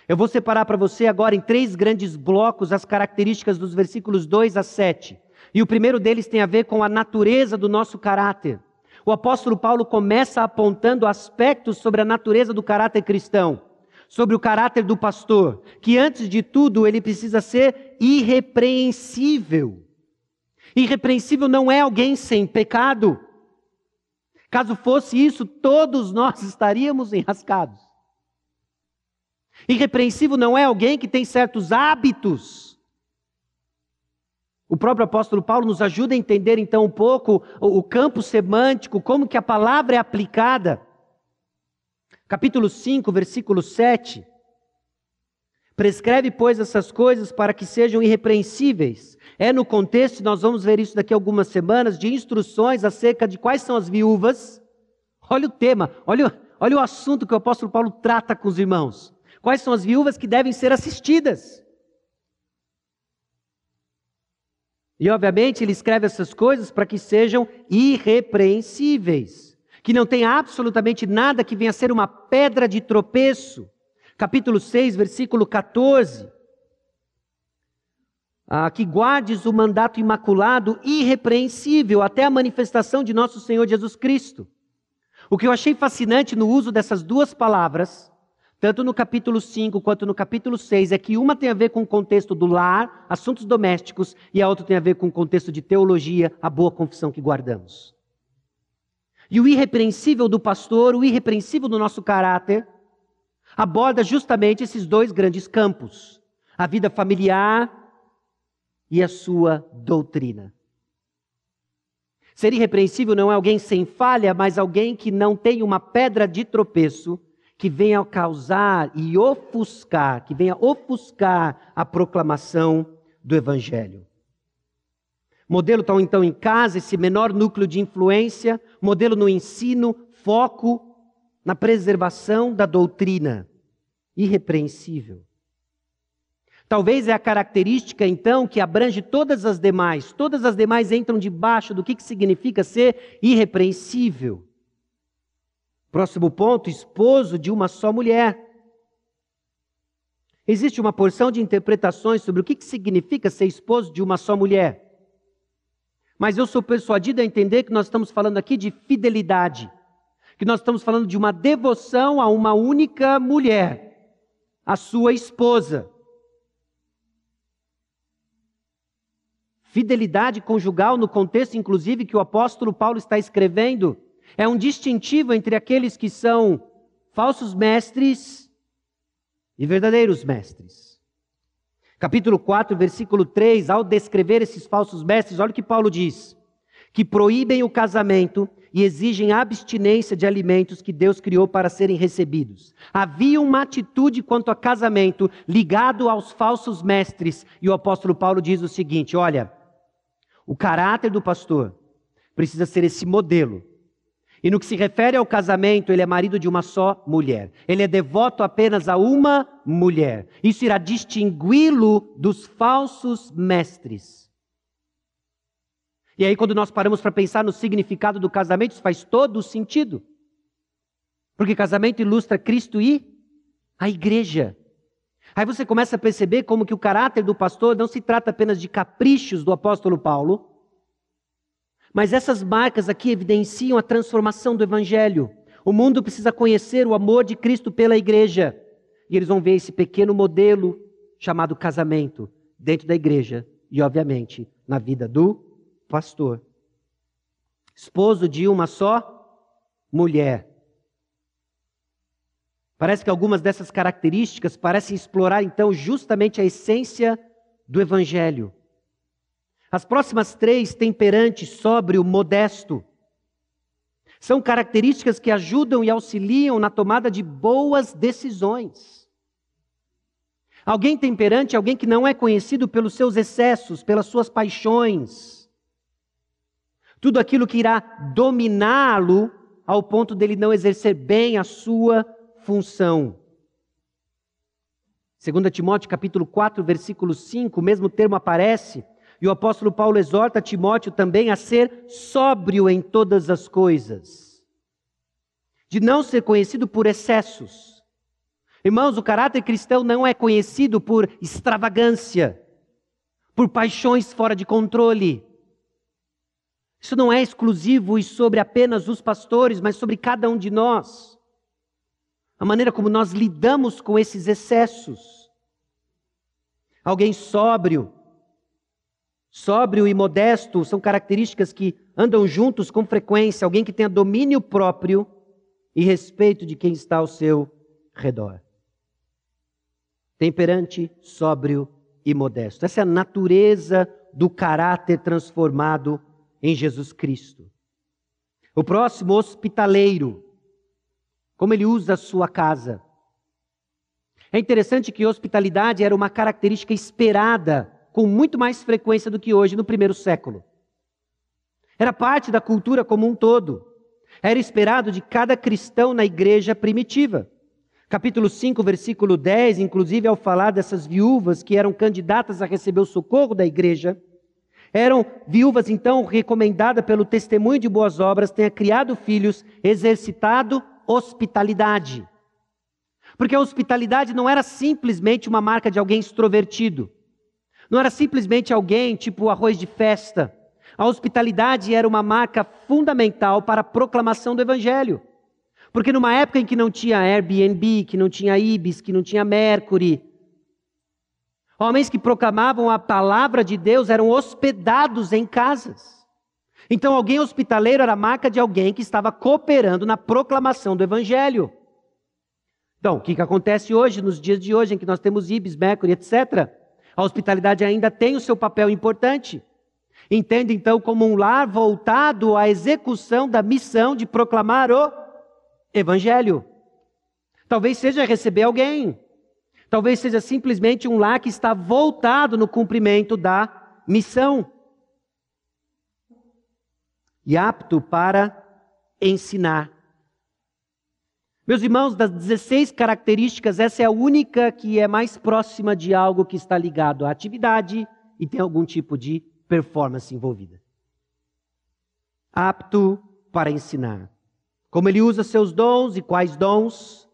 Eu vou separar para você agora em três grandes blocos as características dos versículos 2 a 7. E o primeiro deles tem a ver com a natureza do nosso caráter. O apóstolo Paulo começa apontando aspectos sobre a natureza do caráter cristão sobre o caráter do pastor, que antes de tudo ele precisa ser irrepreensível. Irrepreensível não é alguém sem pecado. Caso fosse isso, todos nós estaríamos enrascados. Irrepreensível não é alguém que tem certos hábitos. O próprio apóstolo Paulo nos ajuda a entender então um pouco o campo semântico, como que a palavra é aplicada capítulo 5, versículo 7. Prescreve, pois, essas coisas para que sejam irrepreensíveis. É no contexto, nós vamos ver isso daqui a algumas semanas, de instruções acerca de quais são as viúvas. Olha o tema, olha, olha o assunto que o apóstolo Paulo trata com os irmãos. Quais são as viúvas que devem ser assistidas? E, obviamente, ele escreve essas coisas para que sejam irrepreensíveis, que não tenha absolutamente nada que venha a ser uma pedra de tropeço. Capítulo 6, versículo 14. Ah, que guardes o mandato imaculado, irrepreensível, até a manifestação de nosso Senhor Jesus Cristo. O que eu achei fascinante no uso dessas duas palavras tanto no capítulo 5 quanto no capítulo 6, é que uma tem a ver com o contexto do lar, assuntos domésticos, e a outra tem a ver com o contexto de teologia, a boa confissão que guardamos. E o irrepreensível do pastor, o irrepreensível do nosso caráter, aborda justamente esses dois grandes campos: a vida familiar e a sua doutrina. Ser irrepreensível não é alguém sem falha, mas alguém que não tem uma pedra de tropeço que venha causar e ofuscar, que venha ofuscar a proclamação do Evangelho. Modelo tal então em casa, esse menor núcleo de influência, modelo no ensino, foco na preservação da doutrina, irrepreensível. Talvez é a característica, então, que abrange todas as demais. Todas as demais entram debaixo do que, que significa ser irrepreensível. Próximo ponto: esposo de uma só mulher. Existe uma porção de interpretações sobre o que significa ser esposo de uma só mulher. Mas eu sou persuadido a entender que nós estamos falando aqui de fidelidade, que nós estamos falando de uma devoção a uma única mulher, a sua esposa. Fidelidade conjugal, no contexto, inclusive, que o apóstolo Paulo está escrevendo, é um distintivo entre aqueles que são falsos mestres e verdadeiros mestres. Capítulo 4, versículo 3, ao descrever esses falsos mestres, olha o que Paulo diz: que proíbem o casamento e exigem abstinência de alimentos que Deus criou para serem recebidos. Havia uma atitude quanto a casamento ligado aos falsos mestres, e o apóstolo Paulo diz o seguinte: olha, o caráter do pastor precisa ser esse modelo e no que se refere ao casamento, ele é marido de uma só mulher. Ele é devoto apenas a uma mulher. Isso irá distingui-lo dos falsos mestres. E aí, quando nós paramos para pensar no significado do casamento, isso faz todo o sentido. Porque casamento ilustra Cristo e a igreja. Aí você começa a perceber como que o caráter do pastor não se trata apenas de caprichos do apóstolo Paulo, mas essas marcas aqui evidenciam a transformação do Evangelho. O mundo precisa conhecer o amor de Cristo pela igreja. E eles vão ver esse pequeno modelo chamado casamento dentro da igreja e, obviamente, na vida do pastor. Esposo de uma só mulher. Parece que algumas dessas características parecem explorar então justamente a essência do Evangelho. As próximas três, temperante, sóbrio, modesto, são características que ajudam e auxiliam na tomada de boas decisões. Alguém temperante é alguém que não é conhecido pelos seus excessos, pelas suas paixões. Tudo aquilo que irá dominá-lo ao ponto dele não exercer bem a sua função. 2 Timóteo capítulo 4, versículo 5, o mesmo termo aparece e o apóstolo Paulo exorta Timóteo também a ser sóbrio em todas as coisas, de não ser conhecido por excessos. Irmãos, o caráter cristão não é conhecido por extravagância, por paixões fora de controle. Isso não é exclusivo e sobre apenas os pastores, mas sobre cada um de nós. A maneira como nós lidamos com esses excessos. Alguém sóbrio, Sóbrio e modesto são características que andam juntos com frequência. Alguém que tenha domínio próprio e respeito de quem está ao seu redor. Temperante, sóbrio e modesto. Essa é a natureza do caráter transformado em Jesus Cristo. O próximo, hospitaleiro. Como ele usa a sua casa. É interessante que hospitalidade era uma característica esperada com muito mais frequência do que hoje no primeiro século. Era parte da cultura como um todo. Era esperado de cada cristão na igreja primitiva. Capítulo 5, versículo 10, inclusive ao falar dessas viúvas que eram candidatas a receber o socorro da igreja, Eram viúvas, então, recomendada pelo testemunho de boas obras, tenha criado filhos, exercitado hospitalidade. Porque a hospitalidade não era simplesmente uma marca de alguém extrovertido. Não era simplesmente alguém tipo arroz de festa. A hospitalidade era uma marca fundamental para a proclamação do evangelho. Porque numa época em que não tinha Airbnb, que não tinha Ibis, que não tinha Mercury, Homens que proclamavam a palavra de Deus eram hospedados em casas. Então, alguém hospitaleiro era a marca de alguém que estava cooperando na proclamação do Evangelho. Então, o que, que acontece hoje, nos dias de hoje, em que nós temos Ibis, Mercury, etc.? A hospitalidade ainda tem o seu papel importante. Entende, então, como um lar voltado à execução da missão de proclamar o Evangelho. Talvez seja receber alguém, Talvez seja simplesmente um lar que está voltado no cumprimento da missão e apto para ensinar. Meus irmãos, das 16 características, essa é a única que é mais próxima de algo que está ligado à atividade e tem algum tipo de performance envolvida. Apto para ensinar. Como ele usa seus dons e quais dons,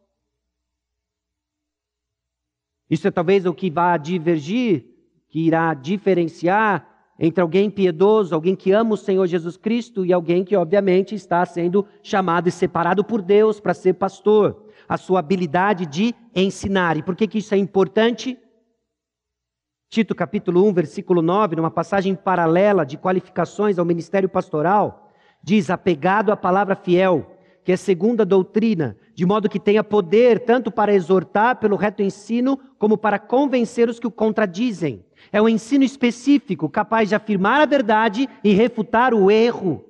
isso é talvez o que vai divergir, que irá diferenciar entre alguém piedoso, alguém que ama o Senhor Jesus Cristo e alguém que, obviamente, está sendo chamado e separado por Deus para ser pastor. A sua habilidade de ensinar. E por que, que isso é importante? Tito capítulo 1, versículo 9, numa passagem paralela de qualificações ao ministério pastoral, diz: apegado à palavra fiel que é segunda doutrina, de modo que tenha poder tanto para exortar pelo reto ensino, como para convencer os que o contradizem. É um ensino específico, capaz de afirmar a verdade e refutar o erro.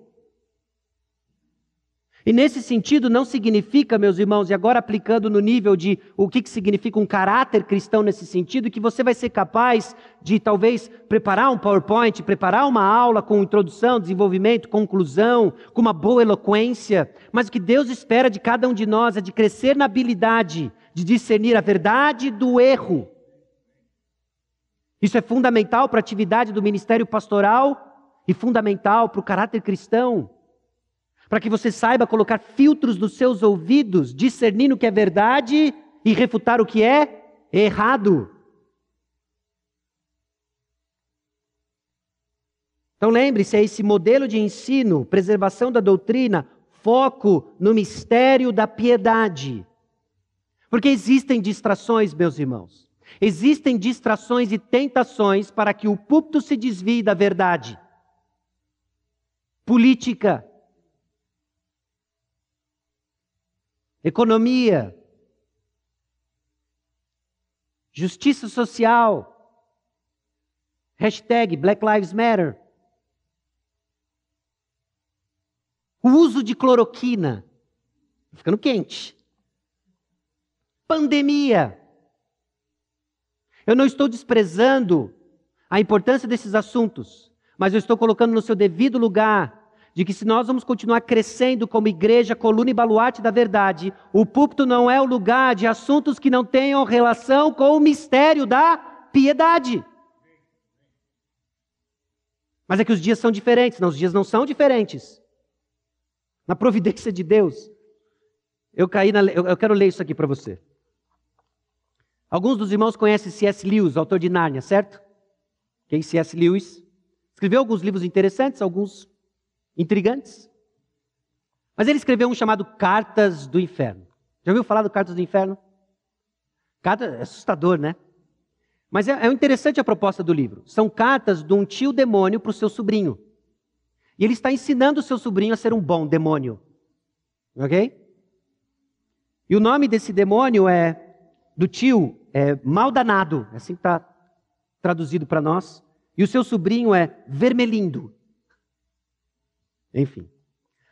E nesse sentido, não significa, meus irmãos, e agora aplicando no nível de o que, que significa um caráter cristão nesse sentido, que você vai ser capaz de talvez preparar um PowerPoint, preparar uma aula com introdução, desenvolvimento, conclusão, com uma boa eloquência, mas o que Deus espera de cada um de nós é de crescer na habilidade de discernir a verdade do erro. Isso é fundamental para a atividade do ministério pastoral e fundamental para o caráter cristão para que você saiba colocar filtros nos seus ouvidos, discernindo o que é verdade e refutar o que é errado. Então lembre-se, é esse modelo de ensino, preservação da doutrina, foco no mistério da piedade. Porque existem distrações, meus irmãos. Existem distrações e tentações para que o púlpito se desvie da verdade. Política, economia, justiça social, hashtag Black Lives Matter, o uso de cloroquina, ficando quente, pandemia. Eu não estou desprezando a importância desses assuntos, mas eu estou colocando no seu devido lugar de que se nós vamos continuar crescendo como igreja, coluna e baluarte da verdade, o púlpito não é o lugar de assuntos que não tenham relação com o mistério da piedade. Mas é que os dias são diferentes, não, os dias não são diferentes. Na providência de Deus. Eu caí na, eu, eu quero ler isso aqui para você. Alguns dos irmãos conhecem C.S. Lewis, autor de Nárnia, certo? Quem C.S. Lewis? Escreveu alguns livros interessantes, alguns intrigantes. Mas ele escreveu um chamado Cartas do Inferno. Já ouviu falar do Cartas do Inferno? Carta é assustador, né? Mas é, é interessante a proposta do livro. São cartas de um tio demônio para o seu sobrinho. E ele está ensinando o seu sobrinho a ser um bom demônio. Ok? E o nome desse demônio é do tio é mal danado, é assim que está traduzido para nós. E o seu sobrinho é vermelindo. Enfim.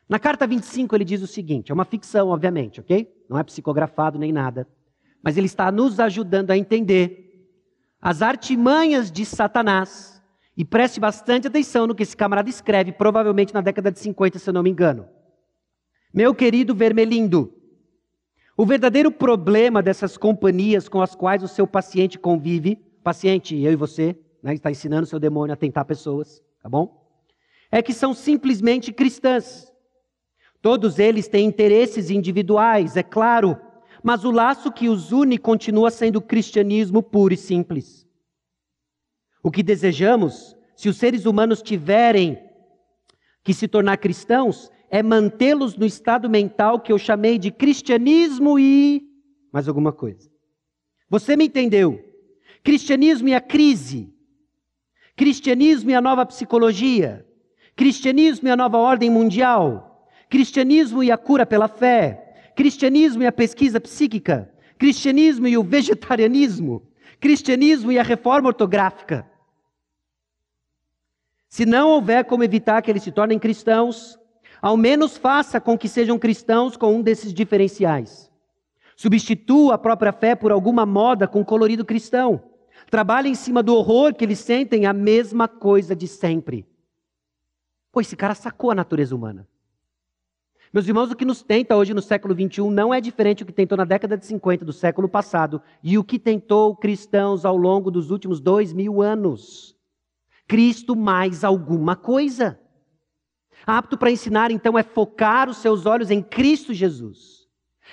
Na carta 25 ele diz o seguinte: é uma ficção, obviamente, ok? Não é psicografado nem nada. Mas ele está nos ajudando a entender as artimanhas de Satanás. E preste bastante atenção no que esse camarada escreve, provavelmente na década de 50, se eu não me engano. Meu querido Vermelindo, o verdadeiro problema dessas companhias com as quais o seu paciente convive, paciente, eu e você, né, está ensinando o seu demônio a tentar pessoas, tá bom? É que são simplesmente cristãs. Todos eles têm interesses individuais, é claro, mas o laço que os une continua sendo o cristianismo puro e simples. O que desejamos, se os seres humanos tiverem que se tornar cristãos, é mantê-los no estado mental que eu chamei de cristianismo e mais alguma coisa. Você me entendeu? Cristianismo e a crise. Cristianismo e a nova psicologia. Cristianismo e a nova ordem mundial. Cristianismo e a cura pela fé. Cristianismo e a pesquisa psíquica. Cristianismo e o vegetarianismo. Cristianismo e a reforma ortográfica. Se não houver como evitar que eles se tornem cristãos, ao menos faça com que sejam cristãos com um desses diferenciais. Substitua a própria fé por alguma moda com colorido cristão. Trabalhe em cima do horror que eles sentem a mesma coisa de sempre. Pô, esse cara sacou a natureza humana. Meus irmãos, o que nos tenta hoje no século XXI não é diferente do que tentou na década de 50 do século passado e o que tentou cristãos ao longo dos últimos dois mil anos. Cristo mais alguma coisa. Apto para ensinar, então, é focar os seus olhos em Cristo Jesus.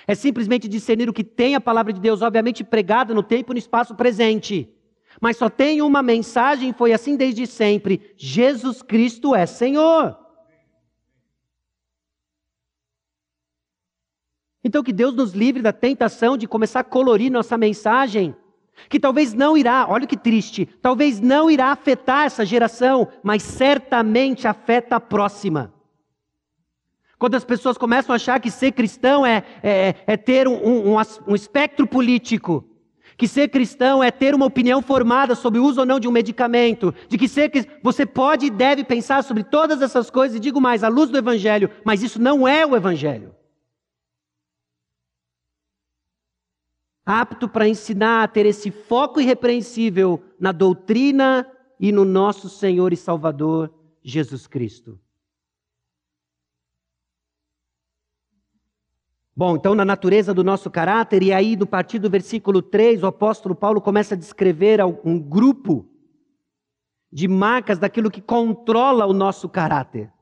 É simplesmente discernir o que tem a palavra de Deus, obviamente pregada no tempo e no espaço presente. Mas só tem uma mensagem, foi assim desde sempre: Jesus Cristo é Senhor. Então, que Deus nos livre da tentação de começar a colorir nossa mensagem que talvez não irá, olha que triste, talvez não irá afetar essa geração, mas certamente afeta a próxima. Quando as pessoas começam a achar que ser cristão é, é, é ter um, um, um espectro político, que ser cristão é ter uma opinião formada sobre o uso ou não de um medicamento, de que ser você pode e deve pensar sobre todas essas coisas, e digo mais, à luz do Evangelho, mas isso não é o Evangelho. Apto para ensinar a ter esse foco irrepreensível na doutrina e no nosso Senhor e Salvador Jesus Cristo. Bom, então, na natureza do nosso caráter, e aí no partir do versículo 3, o apóstolo Paulo começa a descrever um grupo de marcas daquilo que controla o nosso caráter.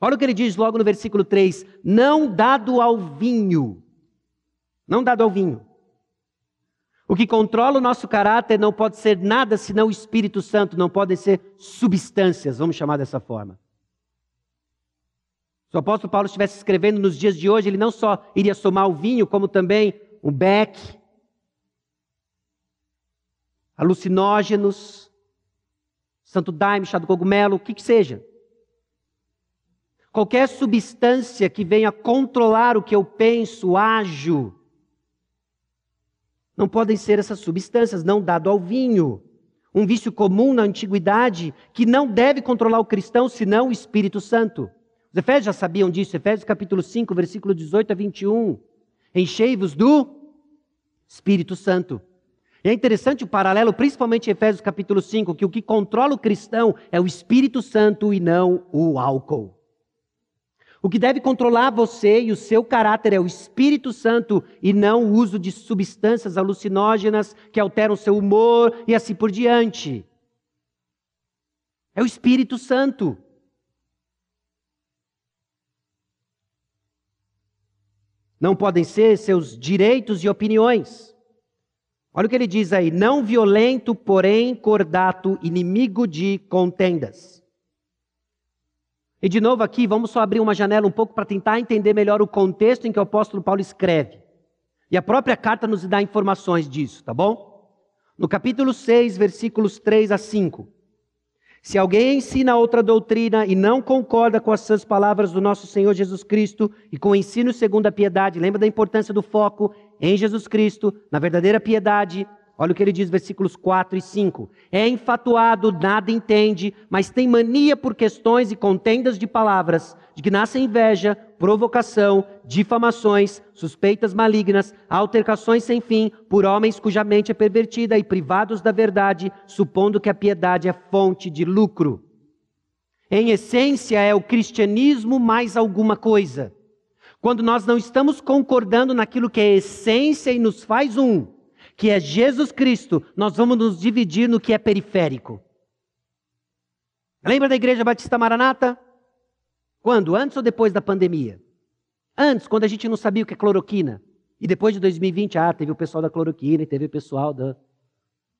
Olha o que ele diz logo no versículo 3: Não dado ao vinho, não dado ao vinho. O que controla o nosso caráter não pode ser nada senão o Espírito Santo, não podem ser substâncias, vamos chamar dessa forma. Se o apóstolo Paulo estivesse escrevendo nos dias de hoje, ele não só iria somar o vinho, como também o beck, alucinógenos, santo daime, chá do cogumelo, o que que seja. Qualquer substância que venha controlar o que eu penso, ajo, não podem ser essas substâncias, não dado ao vinho. Um vício comum na antiguidade que não deve controlar o cristão, senão o Espírito Santo. Os Efésios já sabiam disso, Efésios capítulo 5, versículo 18 a 21. Enchei-vos do Espírito Santo. E é interessante o paralelo, principalmente em Efésios capítulo 5, que o que controla o cristão é o Espírito Santo e não o álcool. O que deve controlar você e o seu caráter é o Espírito Santo e não o uso de substâncias alucinógenas que alteram seu humor e assim por diante. É o Espírito Santo. Não podem ser seus direitos e opiniões. Olha o que ele diz aí: não violento, porém cordato, inimigo de contendas. E de novo aqui, vamos só abrir uma janela um pouco para tentar entender melhor o contexto em que o apóstolo Paulo escreve. E a própria carta nos dá informações disso, tá bom? No capítulo 6, versículos 3 a 5. Se alguém ensina outra doutrina e não concorda com as sãs palavras do nosso Senhor Jesus Cristo e com o ensino segundo a piedade, lembra da importância do foco em Jesus Cristo, na verdadeira piedade, Olha o que ele diz, versículos 4 e 5. É enfatuado, nada entende, mas tem mania por questões e contendas de palavras, de que nasce inveja, provocação, difamações, suspeitas malignas, altercações sem fim, por homens cuja mente é pervertida e privados da verdade, supondo que a piedade é fonte de lucro. Em essência, é o cristianismo mais alguma coisa. Quando nós não estamos concordando naquilo que é essência e nos faz um, que é Jesus Cristo, nós vamos nos dividir no que é periférico. Lembra da Igreja Batista Maranata? Quando? Antes ou depois da pandemia? Antes, quando a gente não sabia o que é cloroquina. E depois de 2020, ah, teve o pessoal da cloroquina e teve o pessoal da.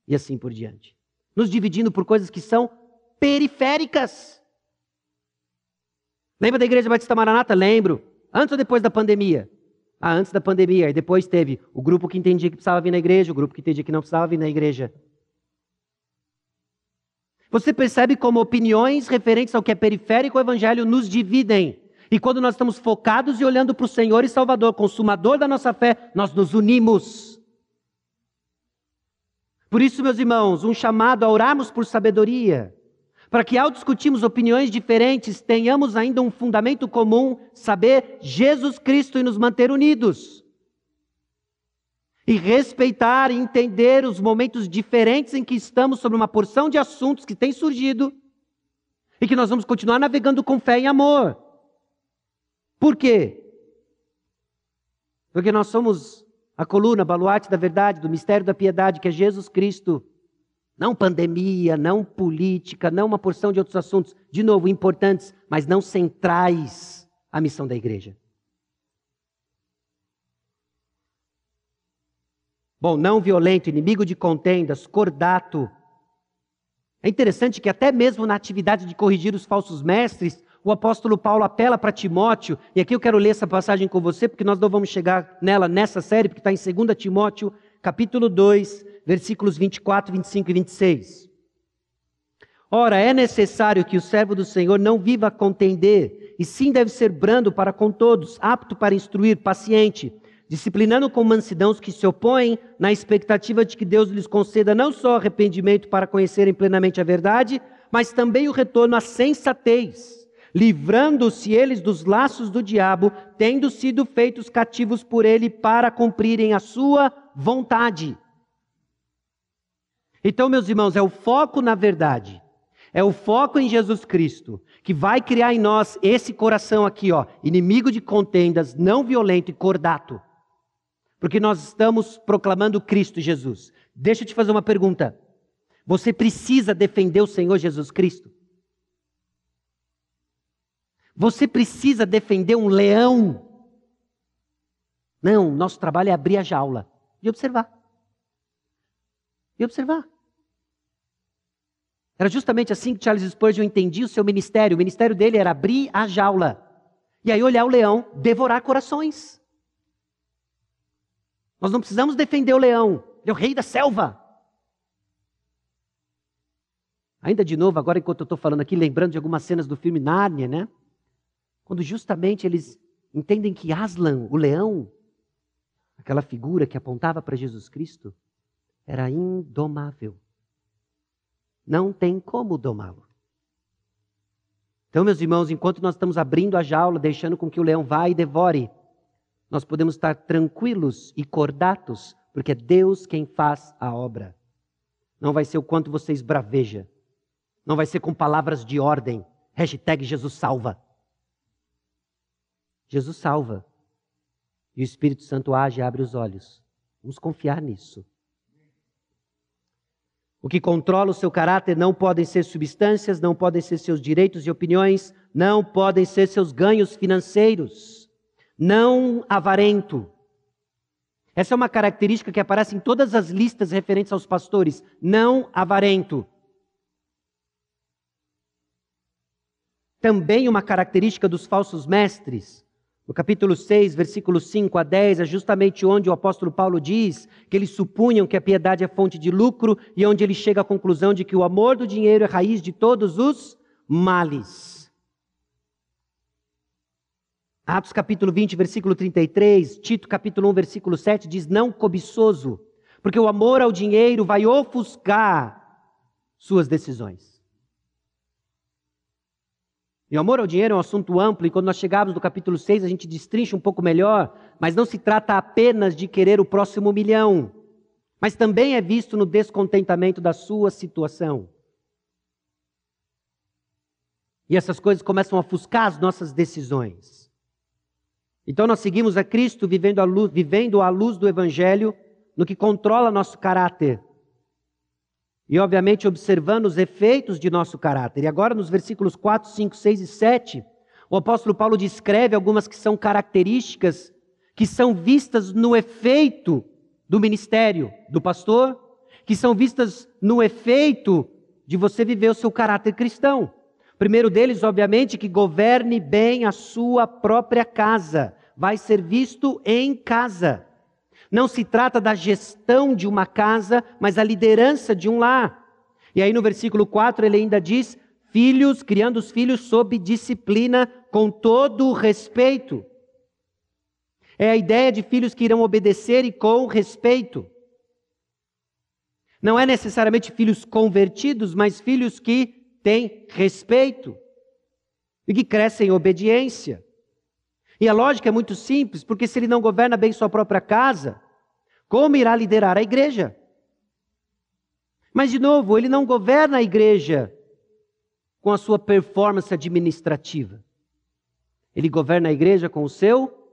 E assim por diante. Nos dividindo por coisas que são periféricas. Lembra da Igreja Batista Maranata? Lembro. Antes ou depois da pandemia? Ah, antes da pandemia. E depois teve o grupo que entendia que precisava vir na igreja, o grupo que entendia que não precisava vir na igreja. Você percebe como opiniões referentes ao que é periférico ao evangelho nos dividem. E quando nós estamos focados e olhando para o Senhor e Salvador, consumador da nossa fé, nós nos unimos. Por isso, meus irmãos, um chamado a orarmos por sabedoria, para que ao discutirmos opiniões diferentes, tenhamos ainda um fundamento comum, saber Jesus Cristo e nos manter unidos. E respeitar e entender os momentos diferentes em que estamos sobre uma porção de assuntos que têm surgido e que nós vamos continuar navegando com fé e amor. Por quê? Porque nós somos a coluna, baluarte da verdade, do mistério da piedade, que é Jesus Cristo. Não pandemia, não política, não uma porção de outros assuntos, de novo, importantes, mas não centrais à missão da igreja. Bom, não violento, inimigo de contendas, cordato. É interessante que até mesmo na atividade de corrigir os falsos mestres, o apóstolo Paulo apela para Timóteo, e aqui eu quero ler essa passagem com você, porque nós não vamos chegar nela nessa série, porque está em 2 Timóteo, capítulo 2, versículos 24, 25 e 26. Ora, é necessário que o servo do Senhor não viva a contender, e sim deve ser brando para com todos, apto para instruir, paciente, disciplinando com mansidão os que se opõem, na expectativa de que Deus lhes conceda não só arrependimento para conhecerem plenamente a verdade, mas também o retorno à sensatez livrando-se eles dos laços do diabo, tendo sido feitos cativos por ele para cumprirem a sua vontade. Então, meus irmãos, é o foco na verdade, é o foco em Jesus Cristo, que vai criar em nós esse coração aqui, ó, inimigo de contendas, não violento e cordato. Porque nós estamos proclamando Cristo Jesus. Deixa eu te fazer uma pergunta. Você precisa defender o Senhor Jesus Cristo? Você precisa defender um leão. Não, nosso trabalho é abrir a jaula e observar. E observar. Era justamente assim que Charles Spurgeon entendia o seu ministério. O ministério dele era abrir a jaula. E aí olhar o leão, devorar corações. Nós não precisamos defender o leão, ele é o rei da selva. Ainda de novo, agora enquanto eu estou falando aqui, lembrando de algumas cenas do filme Nárnia, né? Quando justamente eles entendem que Aslan, o leão, aquela figura que apontava para Jesus Cristo, era indomável. Não tem como domá-lo. Então, meus irmãos, enquanto nós estamos abrindo a jaula, deixando com que o leão vá e devore, nós podemos estar tranquilos e cordatos, porque é Deus quem faz a obra. Não vai ser o quanto você esbraveja. Não vai ser com palavras de ordem. Hashtag Jesus salva. Jesus salva. E o Espírito Santo age e abre os olhos. Vamos confiar nisso. O que controla o seu caráter não podem ser substâncias, não podem ser seus direitos e opiniões, não podem ser seus ganhos financeiros. Não avarento. Essa é uma característica que aparece em todas as listas referentes aos pastores. Não avarento. Também uma característica dos falsos mestres. No capítulo 6, versículos 5 a 10, é justamente onde o apóstolo Paulo diz que eles supunham que a piedade é fonte de lucro e onde ele chega à conclusão de que o amor do dinheiro é raiz de todos os males. Atos capítulo 20, versículo 33, Tito capítulo 1, versículo 7 diz: Não cobiçoso, porque o amor ao dinheiro vai ofuscar suas decisões. E o amor ao dinheiro é um assunto amplo, e quando nós chegarmos no capítulo 6, a gente destrincha um pouco melhor, mas não se trata apenas de querer o próximo milhão, mas também é visto no descontentamento da sua situação. E essas coisas começam a ofuscar as nossas decisões. Então nós seguimos a Cristo vivendo à luz, vivendo à luz do Evangelho, no que controla nosso caráter. E, obviamente, observando os efeitos de nosso caráter. E agora, nos versículos 4, 5, 6 e 7, o apóstolo Paulo descreve algumas que são características que são vistas no efeito do ministério do pastor, que são vistas no efeito de você viver o seu caráter cristão. Primeiro deles, obviamente, que governe bem a sua própria casa, vai ser visto em casa. Não se trata da gestão de uma casa, mas a liderança de um lar. E aí no versículo 4 ele ainda diz: filhos, criando os filhos sob disciplina, com todo o respeito. É a ideia de filhos que irão obedecer e com respeito. Não é necessariamente filhos convertidos, mas filhos que têm respeito e que crescem em obediência. E a lógica é muito simples, porque se ele não governa bem sua própria casa, como irá liderar a igreja? Mas, de novo, ele não governa a igreja com a sua performance administrativa. Ele governa a igreja com o seu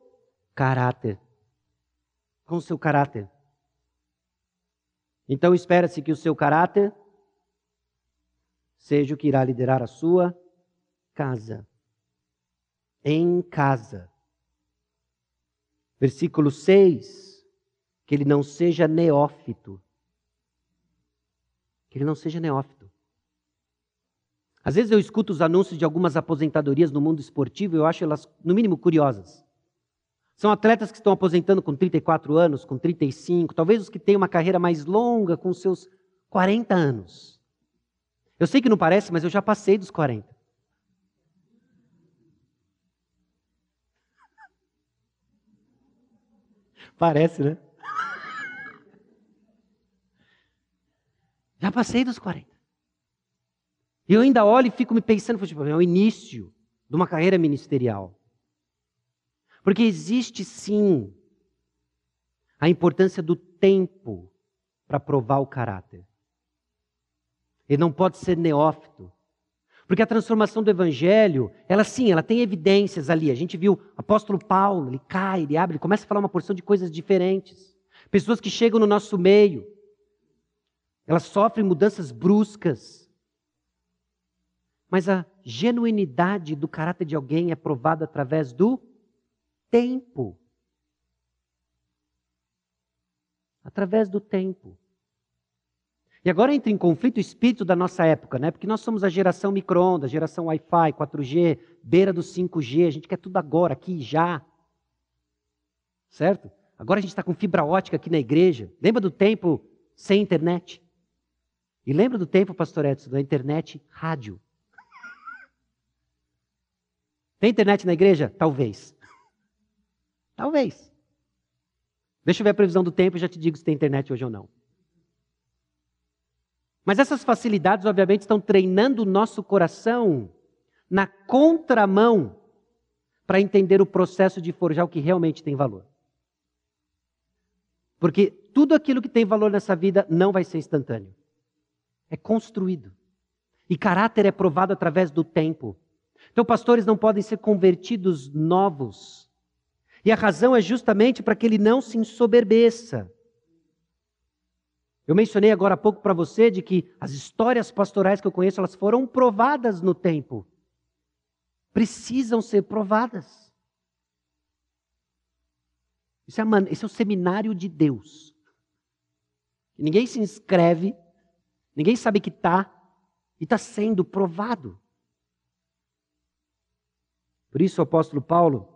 caráter. Com o seu caráter. Então, espera-se que o seu caráter seja o que irá liderar a sua casa. Em casa. Versículo 6, que ele não seja neófito. Que ele não seja neófito. Às vezes eu escuto os anúncios de algumas aposentadorias no mundo esportivo e eu acho elas, no mínimo, curiosas. São atletas que estão aposentando com 34 anos, com 35, talvez os que têm uma carreira mais longa, com seus 40 anos. Eu sei que não parece, mas eu já passei dos 40. Parece, né? Já passei dos 40. E eu ainda olho e fico me pensando, tipo, é o início de uma carreira ministerial. Porque existe sim a importância do tempo para provar o caráter. Ele não pode ser neófito. Porque a transformação do evangelho, ela sim, ela tem evidências ali. A gente viu o apóstolo Paulo, ele cai, ele abre, ele começa a falar uma porção de coisas diferentes. Pessoas que chegam no nosso meio, elas sofrem mudanças bruscas. Mas a genuinidade do caráter de alguém é provada através do tempo. Através do tempo. E agora entra em conflito o espírito da nossa época, né? Porque nós somos a geração micro-ondas, geração Wi-Fi, 4G, beira do 5G, a gente quer tudo agora, aqui, já. Certo? Agora a gente está com fibra ótica aqui na igreja. Lembra do tempo sem internet? E lembra do tempo, pastor Edson, da internet rádio? Tem internet na igreja? Talvez. Talvez. Deixa eu ver a previsão do tempo e já te digo se tem internet hoje ou não. Mas essas facilidades, obviamente, estão treinando o nosso coração na contramão para entender o processo de forjar o que realmente tem valor. Porque tudo aquilo que tem valor nessa vida não vai ser instantâneo. É construído. E caráter é provado através do tempo. Então, pastores não podem ser convertidos novos e a razão é justamente para que ele não se ensoberbeça. Eu mencionei agora há pouco para você de que as histórias pastorais que eu conheço, elas foram provadas no tempo. Precisam ser provadas. Isso é, esse é o seminário de Deus. Ninguém se inscreve, ninguém sabe que está, e está sendo provado. Por isso o apóstolo Paulo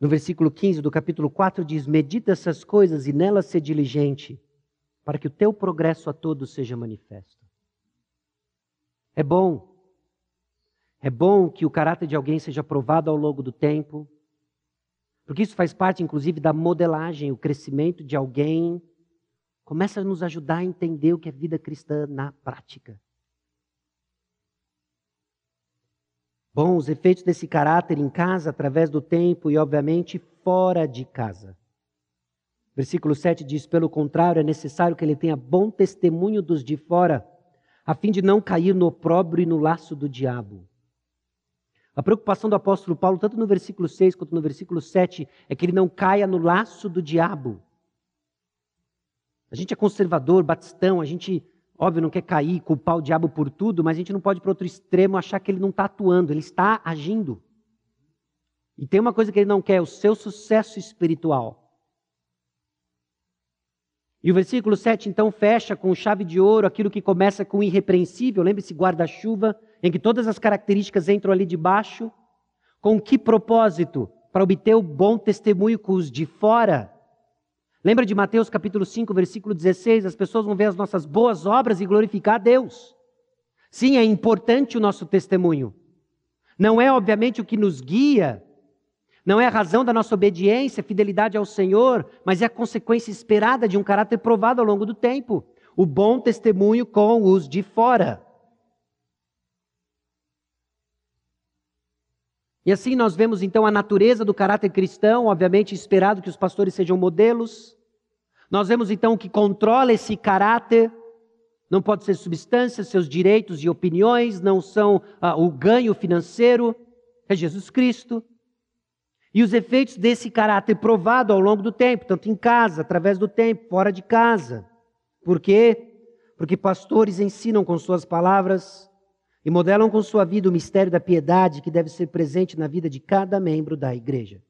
No versículo 15 do capítulo 4 diz: Medita essas coisas e nelas ser diligente, para que o teu progresso a todos seja manifesto. É bom. É bom que o caráter de alguém seja provado ao longo do tempo, porque isso faz parte, inclusive, da modelagem, o crescimento de alguém. Começa a nos ajudar a entender o que é vida cristã na prática. Bom, os efeitos desse caráter em casa, através do tempo e, obviamente, fora de casa. Versículo 7 diz: pelo contrário, é necessário que ele tenha bom testemunho dos de fora, a fim de não cair no opróbrio e no laço do diabo. A preocupação do apóstolo Paulo, tanto no versículo 6 quanto no versículo 7, é que ele não caia no laço do diabo. A gente é conservador, batistão, a gente, óbvio, não quer cair, culpar o diabo por tudo, mas a gente não pode ir para outro extremo achar que ele não está atuando, ele está agindo. E tem uma coisa que ele não quer: o seu sucesso espiritual. E o versículo 7 então fecha com chave de ouro aquilo que começa com irrepreensível, lembre-se, guarda-chuva, em que todas as características entram ali de baixo. Com que propósito? Para obter o bom testemunho com os de fora. Lembra de Mateus capítulo 5, versículo 16? As pessoas vão ver as nossas boas obras e glorificar a Deus. Sim, é importante o nosso testemunho. Não é, obviamente, o que nos guia, não é a razão da nossa obediência, fidelidade ao Senhor, mas é a consequência esperada de um caráter provado ao longo do tempo. O bom testemunho com os de fora. E assim nós vemos então a natureza do caráter cristão, obviamente esperado que os pastores sejam modelos. Nós vemos então que controla esse caráter. Não pode ser substância, seus direitos e opiniões, não são ah, o ganho financeiro, é Jesus Cristo. E os efeitos desse caráter provado ao longo do tempo, tanto em casa, através do tempo, fora de casa. Por quê? Porque pastores ensinam com suas palavras e modelam com sua vida o mistério da piedade que deve ser presente na vida de cada membro da igreja.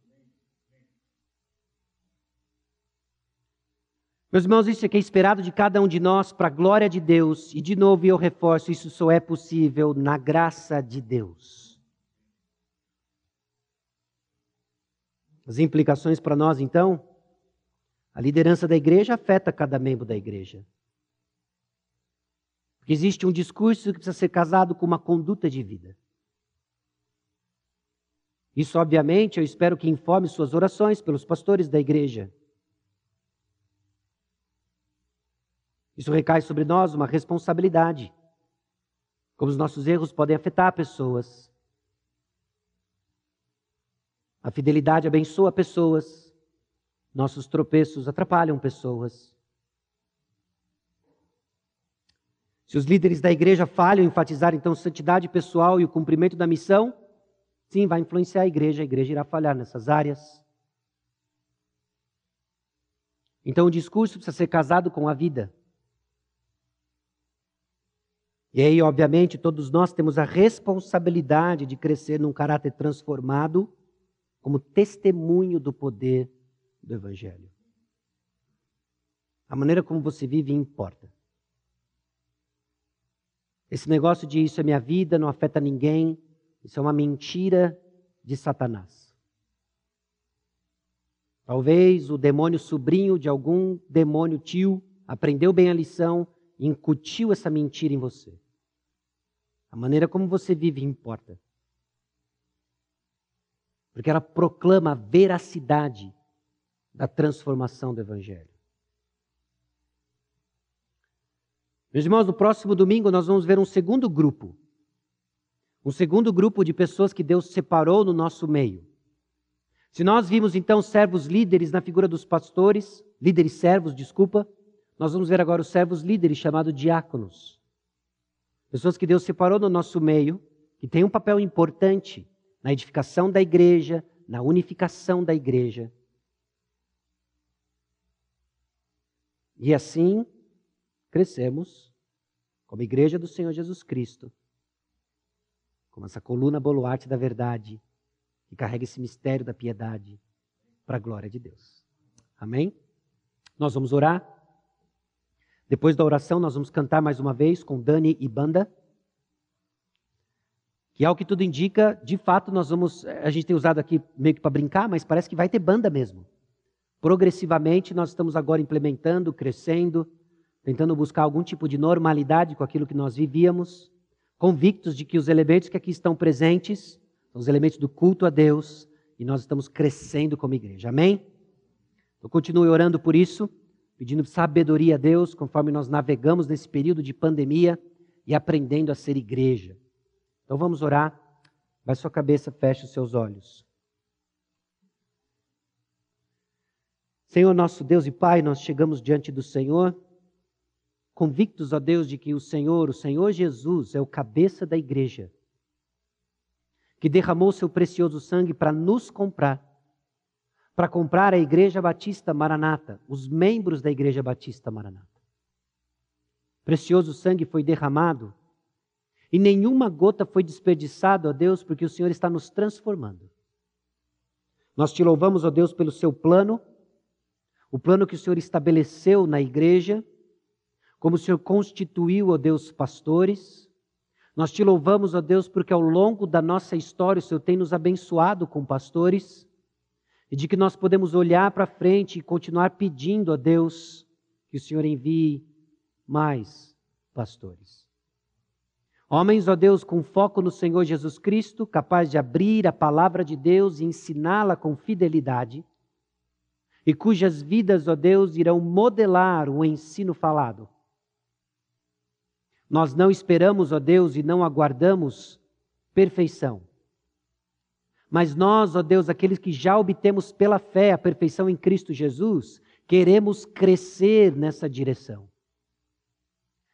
Meus irmãos, isso é que é esperado de cada um de nós para a glória de Deus, e de novo eu reforço: isso só é possível na graça de Deus. As implicações para nós, então, a liderança da igreja afeta cada membro da igreja. Porque existe um discurso que precisa ser casado com uma conduta de vida. Isso, obviamente, eu espero que informe suas orações pelos pastores da igreja. Isso recai sobre nós uma responsabilidade. Como os nossos erros podem afetar pessoas. A fidelidade abençoa pessoas, nossos tropeços atrapalham pessoas. Se os líderes da igreja falham em enfatizar então santidade pessoal e o cumprimento da missão, sim, vai influenciar a igreja, a igreja irá falhar nessas áreas. Então o discurso precisa ser casado com a vida. E aí, obviamente, todos nós temos a responsabilidade de crescer num caráter transformado como testemunho do poder do Evangelho. A maneira como você vive importa. Esse negócio de isso é minha vida, não afeta ninguém, isso é uma mentira de Satanás. Talvez o demônio sobrinho de algum demônio tio aprendeu bem a lição e incutiu essa mentira em você. A maneira como você vive importa porque ela proclama a veracidade da transformação do Evangelho. Meus irmãos, no próximo domingo nós vamos ver um segundo grupo. Um segundo grupo de pessoas que Deus separou no nosso meio. Se nós vimos então servos líderes na figura dos pastores, líderes servos, desculpa, nós vamos ver agora os servos líderes chamados diáconos. Pessoas que Deus separou no nosso meio, que têm um papel importante na edificação da igreja, na unificação da igreja. E assim crescemos como igreja do Senhor Jesus Cristo, como essa coluna boluarte da verdade, que carrega esse mistério da piedade para a glória de Deus. Amém? Nós vamos orar. Depois da oração, nós vamos cantar mais uma vez com Dani e banda que ao que tudo indica, de fato, nós vamos. A gente tem usado aqui meio que para brincar, mas parece que vai ter banda mesmo. Progressivamente, nós estamos agora implementando, crescendo, tentando buscar algum tipo de normalidade com aquilo que nós vivíamos, convictos de que os elementos que aqui estão presentes são os elementos do culto a Deus e nós estamos crescendo como igreja. Amém? Eu continuo orando por isso, pedindo sabedoria a Deus conforme nós navegamos nesse período de pandemia e aprendendo a ser igreja. Então vamos orar. Vai sua cabeça, feche os seus olhos. Senhor nosso Deus e Pai, nós chegamos diante do Senhor, convictos, ó Deus, de que o Senhor, o Senhor Jesus, é o cabeça da igreja, que derramou seu precioso sangue para nos comprar, para comprar a Igreja Batista Maranata, os membros da Igreja Batista Maranata. Precioso sangue foi derramado e nenhuma gota foi desperdiçada, ó Deus, porque o Senhor está nos transformando. Nós te louvamos, ó Deus, pelo seu plano, o plano que o Senhor estabeleceu na igreja, como o Senhor constituiu, ó Deus, pastores. Nós te louvamos, ó Deus, porque ao longo da nossa história o Senhor tem nos abençoado com pastores e de que nós podemos olhar para frente e continuar pedindo a Deus que o Senhor envie mais pastores. Homens, ó Deus, com foco no Senhor Jesus Cristo, capaz de abrir a palavra de Deus e ensiná-la com fidelidade, e cujas vidas, ó Deus, irão modelar o ensino falado. Nós não esperamos, ó Deus, e não aguardamos perfeição. Mas nós, ó Deus, aqueles que já obtemos pela fé a perfeição em Cristo Jesus, queremos crescer nessa direção.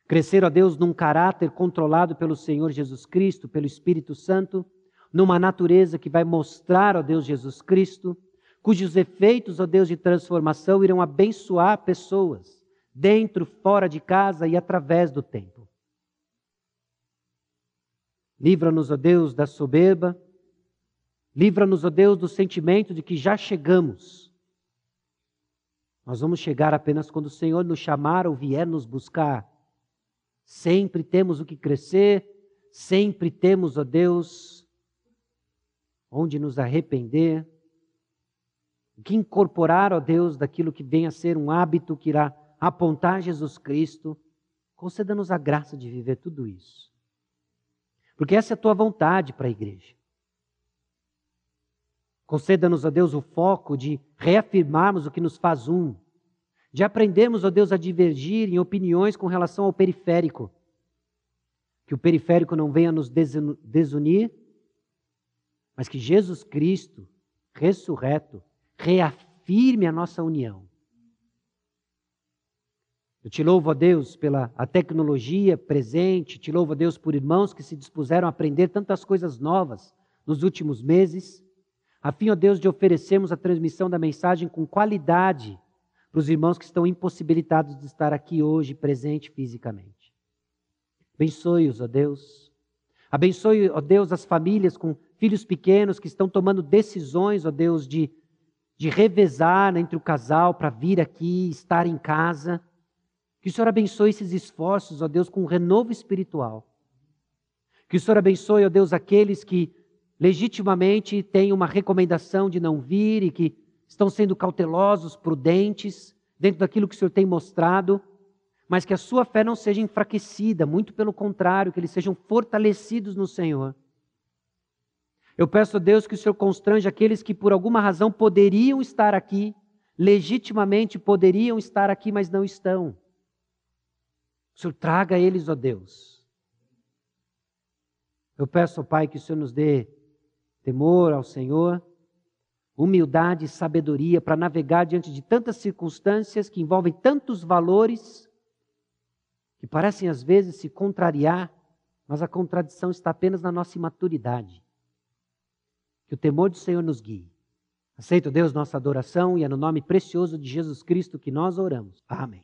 Crescer, ó Deus, num caráter controlado pelo Senhor Jesus Cristo, pelo Espírito Santo, numa natureza que vai mostrar, ó Deus Jesus Cristo, cujos efeitos, ó Deus, de transformação irão abençoar pessoas, dentro, fora de casa e através do tempo. Livra-nos, ó Deus, da soberba, livra-nos, ó Deus, do sentimento de que já chegamos. Nós vamos chegar apenas quando o Senhor nos chamar ou vier nos buscar. Sempre temos o que crescer, sempre temos, ó Deus, onde nos arrepender, o que incorporar, ó Deus, daquilo que vem a ser um hábito que irá apontar Jesus Cristo. Conceda-nos a graça de viver tudo isso. Porque essa é a tua vontade para a igreja. Conceda-nos, ó Deus, o foco de reafirmarmos o que nos faz um, de aprendermos, ó Deus, a divergir em opiniões com relação ao periférico. Que o periférico não venha nos desunir, mas que Jesus Cristo, ressurreto, reafirme a nossa união. Eu te louvo a Deus pela a tecnologia presente, te louvo a Deus por irmãos que se dispuseram a aprender tantas coisas novas nos últimos meses, a fim, ó Deus, de oferecermos a transmissão da mensagem com qualidade para os irmãos que estão impossibilitados de estar aqui hoje presente fisicamente. Abençoe-os, ó Deus. Abençoe, ó Deus, as famílias com filhos pequenos que estão tomando decisões, ó Deus, de, de revezar entre o casal para vir aqui, estar em casa. Que o Senhor abençoe esses esforços, ó Deus, com um renovo espiritual. Que o Senhor abençoe, ó Deus, aqueles que legitimamente têm uma recomendação de não vir e que estão sendo cautelosos, prudentes, dentro daquilo que o Senhor tem mostrado, mas que a sua fé não seja enfraquecida, muito pelo contrário, que eles sejam fortalecidos no Senhor. Eu peço a Deus que o Senhor constrange aqueles que por alguma razão poderiam estar aqui, legitimamente poderiam estar aqui, mas não estão. O Senhor traga eles, ó Deus. Eu peço, ó Pai, que o Senhor nos dê temor ao Senhor humildade e sabedoria para navegar diante de tantas circunstâncias que envolvem tantos valores que parecem às vezes se contrariar, mas a contradição está apenas na nossa imaturidade. Que o temor do Senhor nos guie. Aceito, Deus, nossa adoração e é no nome precioso de Jesus Cristo que nós oramos. Amém.